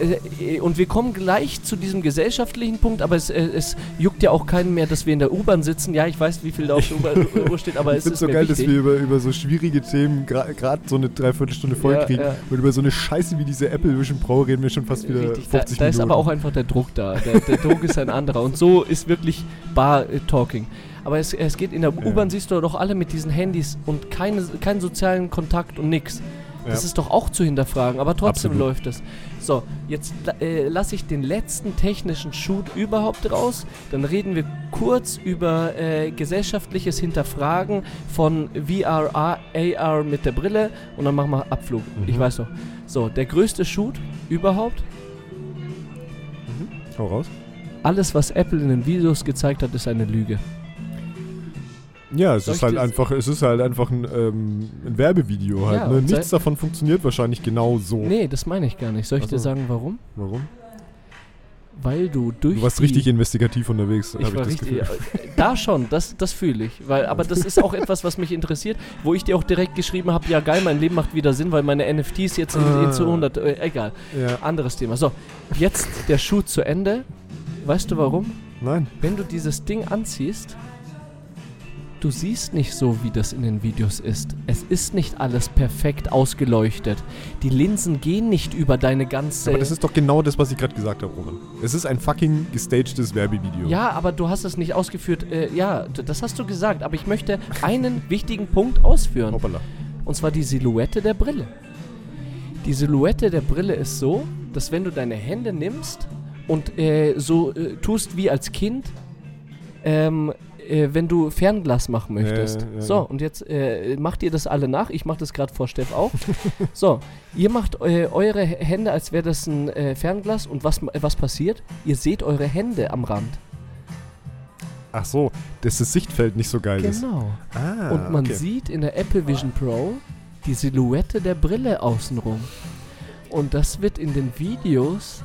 äh, äh, und wir kommen gleich zu diesem gesellschaftlichen Punkt, aber es, äh, es juckt ja auch keinen mehr, dass wir in der U-Bahn sitzen. Ja, ich weiß, wie viel da auf der U-Bahn- steht, aber ich es ist so geil, wichtig. dass wir über, über so schwierige Themen gerade so eine Dreiviertelstunde voll Ja, kriegen ja. und über so eine Scheiße wie diese Apple Vision Pro reden wir schon fast wieder Richtig, da, 50 da ist Minuten. aber auch einfach der Druck da. Der, der Druck ist ein anderer. Und so ist wirklich Bar-Talking. Aber es, es geht in der. U-Bahn, siehst du doch alle mit diesen Handys und keine, keinen sozialen Kontakt und nix. Das ist doch auch zu hinterfragen, aber trotzdem Absolut. läuft es. So, jetzt äh, lasse ich den letzten technischen Shoot überhaupt raus. Dann reden wir kurz über äh, gesellschaftliches Hinterfragen von VR, AR mit der Brille und dann machen wir Abflug. Mhm. Ich weiß noch. So, der größte Shoot überhaupt. Hau raus. Alles, was Apple in den Videos gezeigt hat, ist eine Lüge. Ja, es Soll ist halt einfach, es ist halt einfach ein, ähm, ein Werbevideo halt. Ja, ne? Nichts davon funktioniert wahrscheinlich genau so. Nee, das meine ich gar nicht. Soll ich Ach dir sagen, warum? Warum? Weil du durch Du warst richtig investigativ unterwegs, habe Ich das richtig, Gefühl. äh, da schon, das, das fühle ich. Weil, aber das ist auch etwas, was mich interessiert, wo ich dir auch direkt geschrieben habe, ja geil, mein Leben macht wieder Sinn, weil meine NFTs jetzt in, in Ah. zu 100, äh, egal, Ja. anderes Thema. So, jetzt der Shoot zu Ende. Weißt du warum? Nein. Wenn du dieses Ding anziehst, du siehst nicht so, wie das in den Videos ist. Es ist nicht alles perfekt ausgeleuchtet. Die Linsen gehen nicht über deine ganze... Aber das ist doch genau das, was ich gerade gesagt habe, Roman. Es ist ein fucking gestagedes Werbevideo. Ja, aber du hast es nicht ausgeführt. Äh, ja, das hast du gesagt. Aber ich möchte einen wichtigen Punkt ausführen. Hoppala. Und zwar die Silhouette der Brille. Die Silhouette der Brille ist so, dass wenn du deine Hände nimmst und äh, so äh, tust wie als Kind, ähm, äh, wenn du Fernglas machen möchtest. Ja, ja, ja. So, und jetzt äh, macht ihr das alle nach. Ich mache das gerade vor Steff auch. so, ihr macht äh, eure Hände, als wäre das ein äh, Fernglas. Und was, ma- was passiert? Ihr seht eure Hände am Rand. Ach so, dass das Sichtfeld nicht so geil ist. Genau. Ah, Und man okay. sieht in der Apple Vision Pro die Silhouette der Brille außenrum. Und das wird in den Videos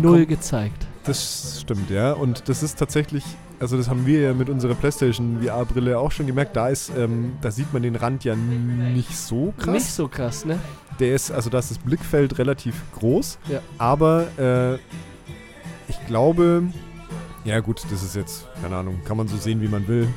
null Komm. gezeigt. Das stimmt, ja. Und das ist tatsächlich, also das haben wir ja mit unserer PlayStation VR-Brille auch schon gemerkt. Da ist, ähm, da sieht man den Rand ja nicht so krass. Nicht so krass, ne? Der ist, also da ist das Blickfeld relativ groß. Ja. Aber äh, ich glaube, ja gut, das ist jetzt, keine Ahnung, kann man so sehen, wie man will.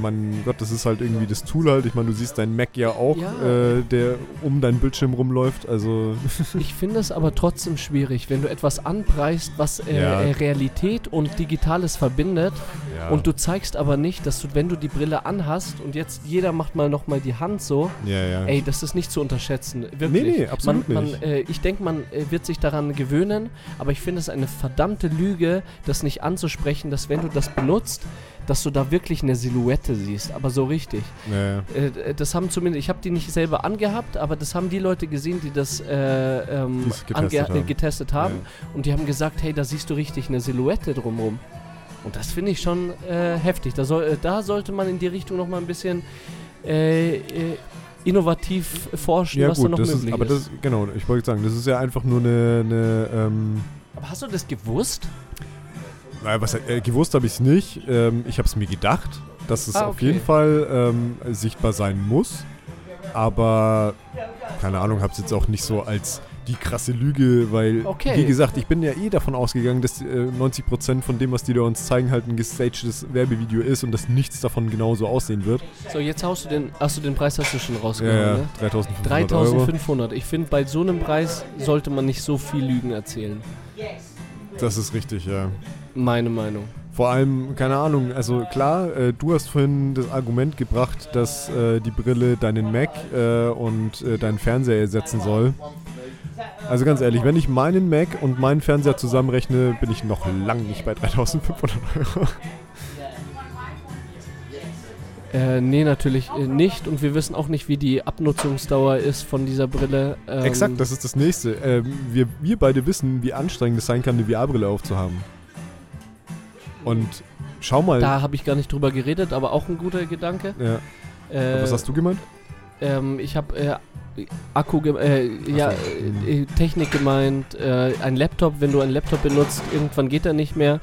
Mein Gott, das ist halt irgendwie das Tool halt. Ich meine, du siehst deinen Mac ja auch, Ja. Äh, der um deinen Bildschirm rumläuft. Also Ich finde es aber trotzdem schwierig, wenn du etwas anpreist, was äh, Ja. äh, Realität und Digitales verbindet ja. und du zeigst aber nicht, dass du, wenn du die Brille anhast und jetzt jeder macht mal nochmal die Hand so, ey, das ist nicht zu unterschätzen. Wirklich. Nee, nee, absolut man, nicht. Man, äh, ich denke, man äh, wird sich daran gewöhnen, aber ich finde es eine verdammte Lüge, das nicht anzusprechen, dass wenn du das benutzt, dass du da wirklich eine Silhouette siehst, aber so richtig. ja, ja. Äh, das haben zumindest, ich habe die nicht selber angehabt, aber das haben die Leute gesehen, die das äh, ähm, getestet äh, haben. getestet haben. Ja. Und die haben gesagt, hey, da siehst du richtig eine Silhouette drumherum. Und das finde ich schon äh, heftig. Da, soll, äh, da sollte man in die Richtung noch mal ein bisschen äh, äh, innovativ forschen, Ja was da gut, noch das möglich ist, aber ist. das, genau, ich wollte sagen, das ist ja einfach nur eine, eine ähm, aber hast du das gewusst? Naja, was, äh, gewusst habe ich es nicht, ähm, ich habe es mir gedacht, dass es Ah, auf okay. jeden Fall ähm, sichtbar sein muss. Aber keine Ahnung, habe es jetzt auch nicht so als die krasse Lüge, weil, Okay. wie gesagt, ich bin ja eh davon ausgegangen, dass äh, 90% von dem, was die da uns zeigen, halt ein gestagedes Werbevideo ist und dass nichts davon genauso aussehen wird. So, jetzt haust du den, hast du den Preis hast du schon Ja, rausgehauen, ja, ne? 3500 Euro. 3500. Ich finde, bei so einem Preis sollte man nicht so viel Lügen erzählen. Das ist richtig, ja. Meine Meinung. Vor allem, keine Ahnung, also klar, äh, du hast vorhin das Argument gebracht, dass äh, die Brille deinen Mac äh, und äh, deinen Fernseher ersetzen soll. Also ganz ehrlich, wenn ich meinen Mac und meinen Fernseher zusammenrechne, bin ich noch lang nicht bei 3500 Euro. Äh, nee, natürlich äh, nicht. Und wir wissen auch nicht, wie die Abnutzungsdauer ist von dieser Brille. Ähm, Exakt, das ist das nächste. Ähm, wir, wir beide wissen, wie anstrengend es sein kann, eine VR-Brille aufzuhaben. Und schau mal. Da habe ich gar nicht drüber geredet, aber auch ein guter Gedanke. ja, Äh, was hast du gemeint? Ähm, ich habe äh, Akku, äh, ja, äh, äh, Technik gemeint, äh, ein Laptop, wenn du einen Laptop benutzt, irgendwann geht er nicht mehr.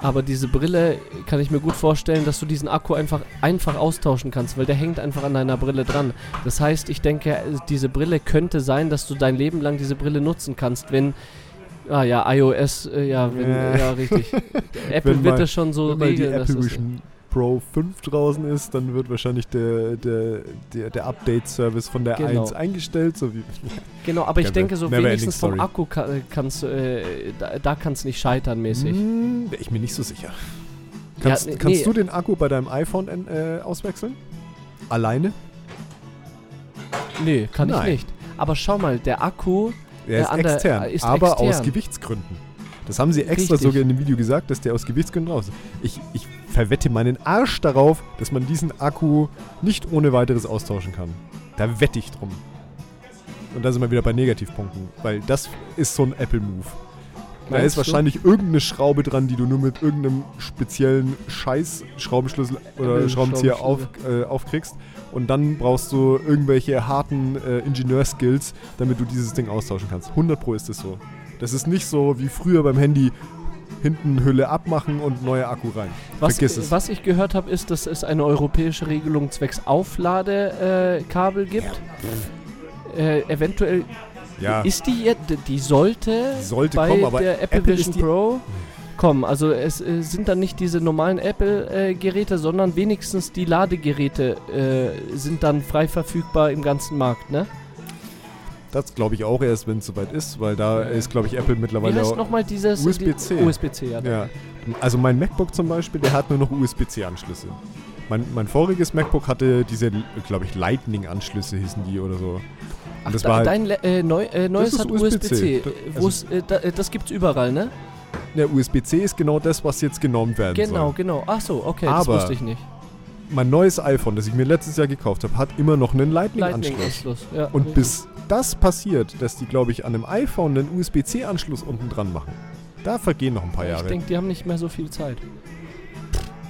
Aber diese Brille kann ich mir gut vorstellen, dass du diesen Akku einfach, einfach austauschen kannst, weil der hängt einfach an deiner Brille dran. Das heißt, ich denke, äh, diese Brille könnte sein, dass du dein Leben lang diese Brille nutzen kannst, wenn. Ah ja, iOS, äh, ja, wenn, Ja. ja, richtig. Apple Wenn wird mal- das schon so Wenn mal die regeln. dass Apple das- Vision Pro 5 draußen ist, dann wird wahrscheinlich der, der, der, der Update-Service von der Genau. 1 eingestellt, so wie Genau, aber ich denke so wenigstens vom. Akku ka kannst du, äh, da, da kann es nicht scheitern mäßig. Hm, Wäre ich mir nicht so sicher. Kannst, nee, kannst nee. du den Akku bei deinem iPhone äh, auswechseln? Alleine? Nee, kann Nein. ich nicht. Aber schau mal, der Akku, Der ist an der- extern, äh, ist aber aus extern. Gewichtsgründen. Das haben sie extra Richtig. sogar in dem Video gesagt, dass der aus Gewichtsgründen raus ist. Ich, ich verwette meinen Arsch darauf, dass man diesen Akku nicht ohne weiteres austauschen kann. Da wette ich drum. Und da sind wir wieder bei Negativpunkten, weil das ist so ein Apple-Move. Da ist wahrscheinlich irgendeine Schraube dran, die du nur mit irgendeinem speziellen Scheiß-Schraubenschlüssel oder Schraubenzieher auf, äh, aufkriegst. Und dann brauchst du irgendwelche harten äh, Ingenieurskills, damit du dieses Ding austauschen kannst. 100 Pro ist es so. Das ist nicht so wie früher beim Handy hinten Hülle abmachen und neuer Akku rein. was, Vergiss es. was ich gehört habe, ist, dass es eine europäische Regelung zwecks Aufladekabel äh, gibt. Äh, eventuell Ja, ist die jetzt, die sollte die sollte bei kommen, aber der Apple, Apple Vision Pro kommen. Also es äh, sind dann nicht diese normalen Apple-Geräte, sondern wenigstens die Ladegeräte äh, sind dann frei verfügbar im ganzen Markt, ne? das glaube ich auch erst, wenn es soweit ist, weil da ist, glaube ich, Apple Wie mittlerweile heißt auch. nochmal dieses? USB-C. Die, USB-C, ja. Ja. Also mein MacBook zum Beispiel, der hat nur noch USB-C-Anschlüsse. Mein, mein voriges MacBook hatte diese, glaube ich, Lightning-Anschlüsse hießen die oder so. Ach, das da, war halt, dein äh, neu, äh, neues hat USB-C. USB-C. Da- Wo also- es, äh, da, äh, das gibt's überall, ne? der USB-C ist genau das, was jetzt genommen werden Genau, soll. genau. Ach so, okay, Aber- das wusste ich nicht. Mein neues iPhone, das ich mir letztes Jahr gekauft habe, hat immer noch einen Lightning-Anschluss. Lightning-Anschluss. Ja. Und bis das passiert, dass die, glaube ich, an einem iPhone einen USB-C-Anschluss unten dran machen, da vergehen noch ein paar ich Jahre. denke, die haben nicht mehr so viel Zeit.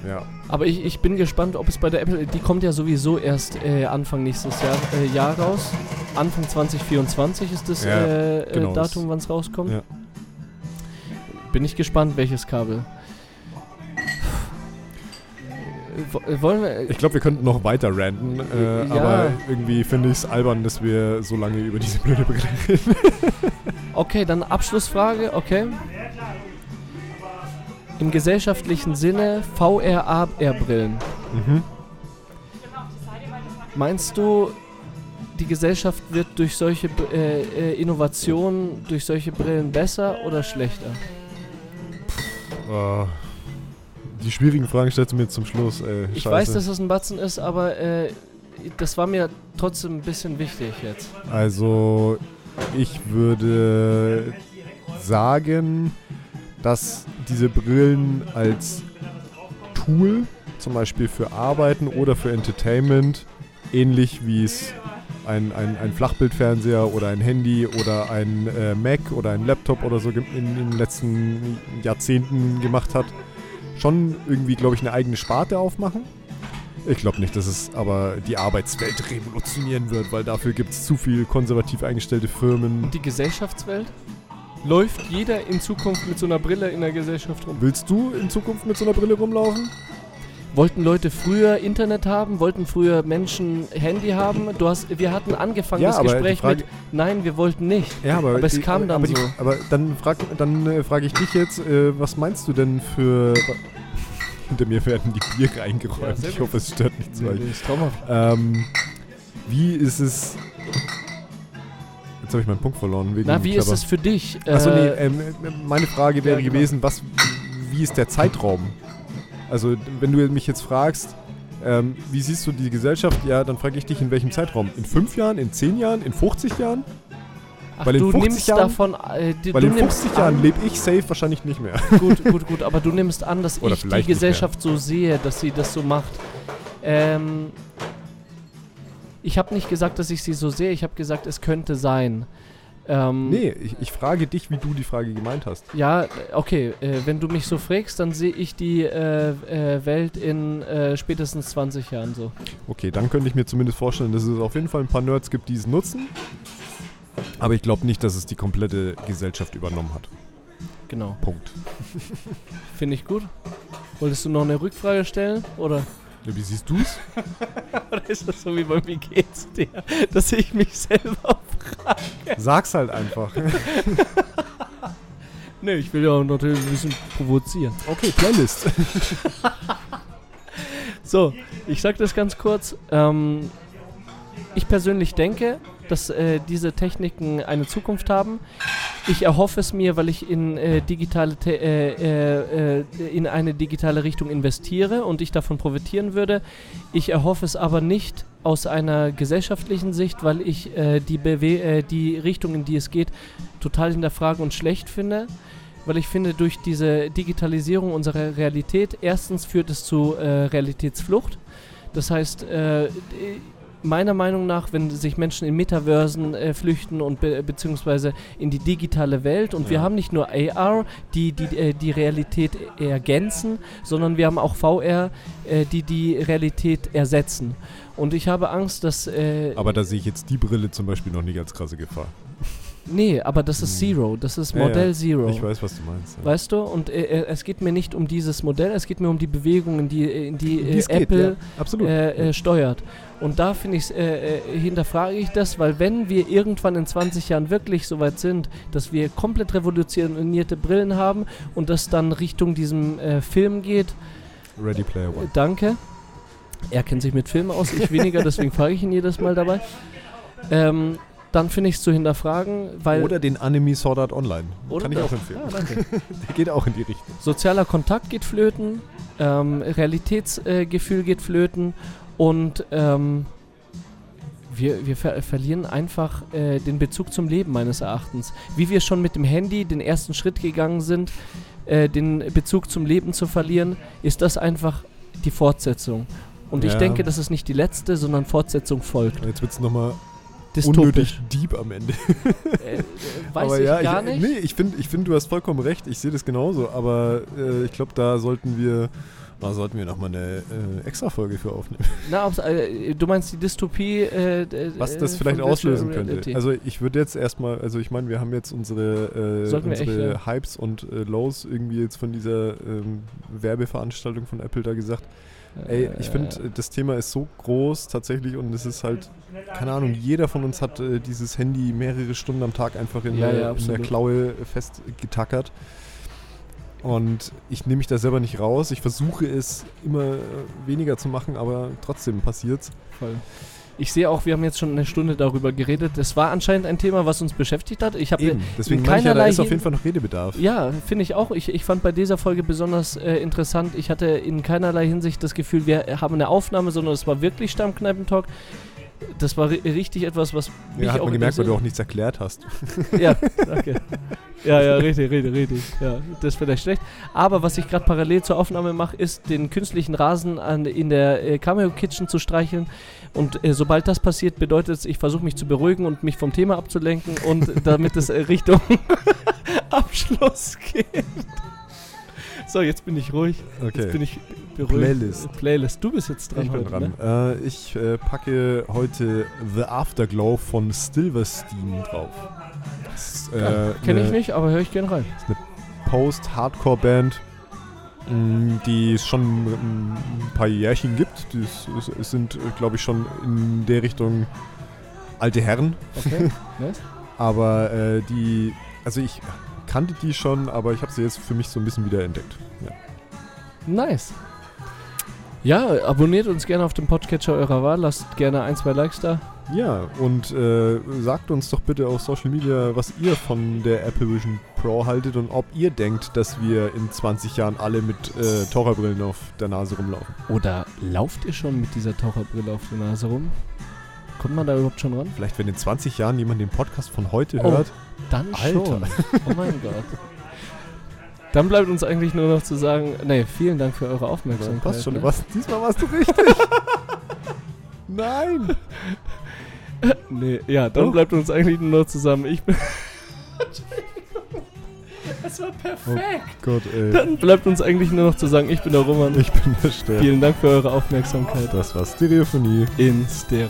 Ja. Aber ich, ich bin gespannt, ob es bei der Apple, die kommt ja sowieso erst äh, Anfang nächstes Jahr, äh, Jahr raus. Anfang 2024 ist das Ja, äh, genau, äh, Datum, wann es rauskommt. Ja. Bin ich gespannt, welches Kabel. Äh, wo- äh, Wollen wir. Ich glaube, wir könnten noch weiter ranten, äh, Ja. aber irgendwie finde ich es albern, dass wir so lange über diese blöde Brille reden. Okay, dann Abschlussfrage, okay. Im gesellschaftlichen Sinne VR-AR-Brillen. Mhm. Meinst du, die Gesellschaft wird durch solche äh, äh, Innovationen, durch solche Brillen besser oder schlechter? Oh. Die schwierigen Fragen stellst du mir zum Schluss, ey. Ich Scheiße. weiß, dass es ein Batzen ist, aber äh, das war mir trotzdem ein bisschen wichtig jetzt. Also, ich würde sagen, dass diese Brillen als Tool, zum Beispiel für Arbeiten oder für Entertainment, ähnlich wie es ein, ein, ein Flachbildfernseher oder ein Handy oder ein äh, Mac oder ein Laptop oder so in, in den letzten Jahrzehnten gemacht hat, schon irgendwie, glaube ich, eine eigene Sparte aufmachen. Ich glaube nicht, dass es aber die Arbeitswelt revolutionieren wird, weil dafür gibt es zu viel konservativ eingestellte Firmen. Und die Gesellschaftswelt? Läuft jeder in Zukunft mit so einer Brille in der Gesellschaft rum? Willst du in Zukunft mit so einer Brille rumlaufen? Wollten Leute früher Internet haben? Wollten früher Menschen Handy haben? Du hast, wir hatten angefangen Ja, das Gespräch Frage- mit Nein, wir wollten nicht. Ja, aber, Aber es die- kam dann aber die, so. Aber dann frag, dann äh, frage ich dich jetzt, äh, was meinst du denn für. Hinter mir werden die Biere Ja, eingeräumt. sehr ich hoffe, es stört nicht zu Nee, nee. Ähm, wie ist es. Habe ich meinen Punkt verloren. Wegen Na, wie ist Klapper. es für dich? Achso, nee, Äh, ähm, äh, meine Frage wäre ja, genau. gewesen, was, wie ist der Zeitraum? Also, wenn du mich jetzt fragst, ähm, wie siehst du die Gesellschaft, ja, dann frage ich dich, in welchem Zeitraum? In fünf Jahren, in zehn Jahren, in 50 Jahren? ach, weil in du 50 nimmst Jahren- davon, äh, die, Weil du in nimmst 50 Jahren lebe ich safe wahrscheinlich nicht mehr. gut, gut, gut, aber du nimmst an, dass Oder ich die. Gesellschaft so sehe, dass sie das so macht. Ähm, ich habe nicht gesagt, dass ich sie so sehe, ich habe gesagt, es könnte sein. Ähm, Nee, ich, ich frage dich, wie du die Frage gemeint hast. Ja, okay, äh, wenn du mich so fragst, dann sehe ich die äh, äh, Welt in äh, spätestens 20 Jahren so. Okay, dann könnte ich mir zumindest vorstellen, dass es auf jeden Fall ein paar Nerds gibt, die es nutzen. Aber ich glaube nicht, dass es die komplette Gesellschaft übernommen hat. Genau. Punkt. Finde ich gut. Wolltest du noch eine Rückfrage stellen? Oder, Ja, wie siehst du es? oder ist das so wie bei Wie geht's dir? Dass ich mich selber. Sag's halt einfach. Nee, ich will ja auch natürlich ein bisschen provozieren. Okay, Playlist. So, ich sag das ganz kurz. Ähm, ich persönlich denke, dass äh, diese Techniken eine Zukunft haben. Ich erhoffe es mir, weil ich in, äh, digitale Te äh, äh, äh, in eine digitale Richtung investiere und ich davon profitieren würde. Ich erhoffe es aber nicht aus einer gesellschaftlichen Sicht, weil ich äh, die, äh, die Richtung, in die es geht, total hinterfrage und schlecht finde. Weil ich finde, durch diese Digitalisierung unserer Realität, erstens führt es zu äh, Realitätsflucht. Das heißt, äh, meiner Meinung nach, wenn sich Menschen in Metaversen äh, flüchten und be beziehungsweise in die digitale Welt und wir Ja. haben nicht nur AR, die die, äh, die Realität ergänzen, sondern wir haben auch VR, äh, die die Realität ersetzen. Und ich habe Angst, dass... Äh, Aber da sehe ich jetzt die Brille zum Beispiel noch nicht als krasse Gefahr. nee, aber das ist Hm. Zero, das ist Ja, ja. Modell Zero. Ich weiß, was du meinst. Ja. Weißt du? Und äh, äh, es geht mir nicht um dieses Modell, es geht mir um die Bewegungen, die, in die äh, geht, Apple ja, äh, äh, steuert. Und da finde ich, äh, äh, hinterfrage ich das, weil wenn wir irgendwann in 20 Jahren wirklich so weit sind, dass wir komplett revolutionierte Brillen haben und das dann Richtung diesem äh, Film geht, Ready Player One. danke. Er kennt sich mit Filmen aus, ich weniger, deswegen frage ich ihn jedes Mal dabei. Ähm, dann finde ich es zu hinterfragen, weil. Oder den Anime Sword Art Online. Kann ich das. auch empfehlen. Ja, danke. Der geht auch in die Richtung. Sozialer Kontakt geht flöten, ähm, Realitätsgefühl äh, geht flöten und ähm, wir, wir ver verlieren einfach äh, den Bezug zum Leben meines Erachtens. Wie wir schon mit dem Handy den ersten Schritt gegangen sind, äh, den Bezug zum Leben zu verlieren, ist das einfach die Fortsetzung. Und ich Ja. denke, dass es nicht die letzte, sondern Fortsetzung folgt. Jetzt wird es nochmal unnötig deep am Ende. Äh, äh, weiß aber ich ja, gar ich, nicht. Nee, ich finde, ich find, du hast vollkommen recht. Ich sehe das genauso. Aber äh, ich glaube, da sollten wir, da sollten wir nochmal eine äh, Extra-Folge für aufnehmen. Na, äh, du meinst die Dystopie, äh, d- Was äh, das vielleicht auslösen könnte. Also ich würde jetzt erstmal, also ich meine, wir haben jetzt unsere, äh, echt, unsere ja. Hypes und äh, Lows irgendwie jetzt von dieser ähm, Werbeveranstaltung von Apple da gesagt. Ey, ich finde, Äh, äh, das Thema ist so groß tatsächlich und es ist halt, keine Ahnung, jeder von uns hat äh, dieses Handy mehrere Stunden am Tag einfach in, Ja, der, ja, in der. Klaue festgetackert. Und ich nehme mich da selber nicht raus. Ich versuche es immer weniger zu machen, aber trotzdem passiert's. voll. Ich sehe auch, wir haben jetzt schon eine Stunde darüber geredet. Es war anscheinend ein Thema, was uns beschäftigt hat. Ich habe. Deswegen ich ja, da keinerlei ist auf jeden Fall noch Redebedarf. Ja, finde ich auch. Ich, ich fand bei dieser Folge besonders äh, interessant. Ich hatte in keinerlei Hinsicht das Gefühl, wir haben eine Aufnahme, sondern es war wirklich Stammkneipentalk. Das war ri richtig etwas, was mich Ja, hat auch man gemerkt, weil du auch nichts erklärt hast. Ja, danke. Ja, ja, richtig, richtig, richtig. Ja, das ist vielleicht schlecht. Aber was ich gerade parallel zur Aufnahme mache, ist, den künstlichen Rasen an, in der äh, Cameo Kitchen zu streicheln. Und äh, sobald das passiert, bedeutet es, ich versuche mich zu beruhigen und mich vom Thema abzulenken und damit es äh, Richtung Abschluss geht. So, jetzt bin ich ruhig. Jetzt bin Okay. ich beruhigt. Playlist. Playlist. Du bist jetzt dran Ich bin heute, dran. Ne? Äh, ich äh, packe heute The Afterglow von Silverstein drauf. Das ist, äh, Kenne ich eine nicht, aber höre ich gerne rein. Post-Hardcore-Band. mh, die es schon ein paar Jährchen gibt. Die es, sind, glaube ich, schon in der Richtung alte Herren. Okay, nice. Aber äh, die, also ich kannte die schon, aber ich habe sie jetzt für mich so ein bisschen wieder entdeckt. Ja. Nice. Ja, abonniert uns gerne auf dem Podcatcher eurer Wahl, lasst gerne ein, zwei Likes da. Ja, und äh, sagt uns doch bitte auf Social Media, was ihr von der Apple Vision Pro haltet und ob ihr denkt, dass wir in 20 Jahren alle mit äh, Taucherbrillen auf der Nase rumlaufen. Oder lauft ihr schon mit dieser Taucherbrille auf der Nase rum? Kommt man da überhaupt schon ran? Vielleicht, wenn in 20 Jahren jemand den Podcast von heute Oh, hört. Dann Alter. schon. Oh mein Gott. Dann bleibt uns eigentlich nur noch zu sagen, nee, vielen Dank für eure Aufmerksamkeit. Passt schon, ne? du warst, diesmal warst du richtig. Nein. Nee, ja, dann Doch. bleibt uns eigentlich nur noch zusammen. Ich bin. Das war perfekt. Gott, ey. Dann bleibt uns eigentlich nur noch zu sagen, ich bin der Roman. Ich bin der Stern. Vielen Dank für eure Aufmerksamkeit Das war Stereophonie. in Stereo.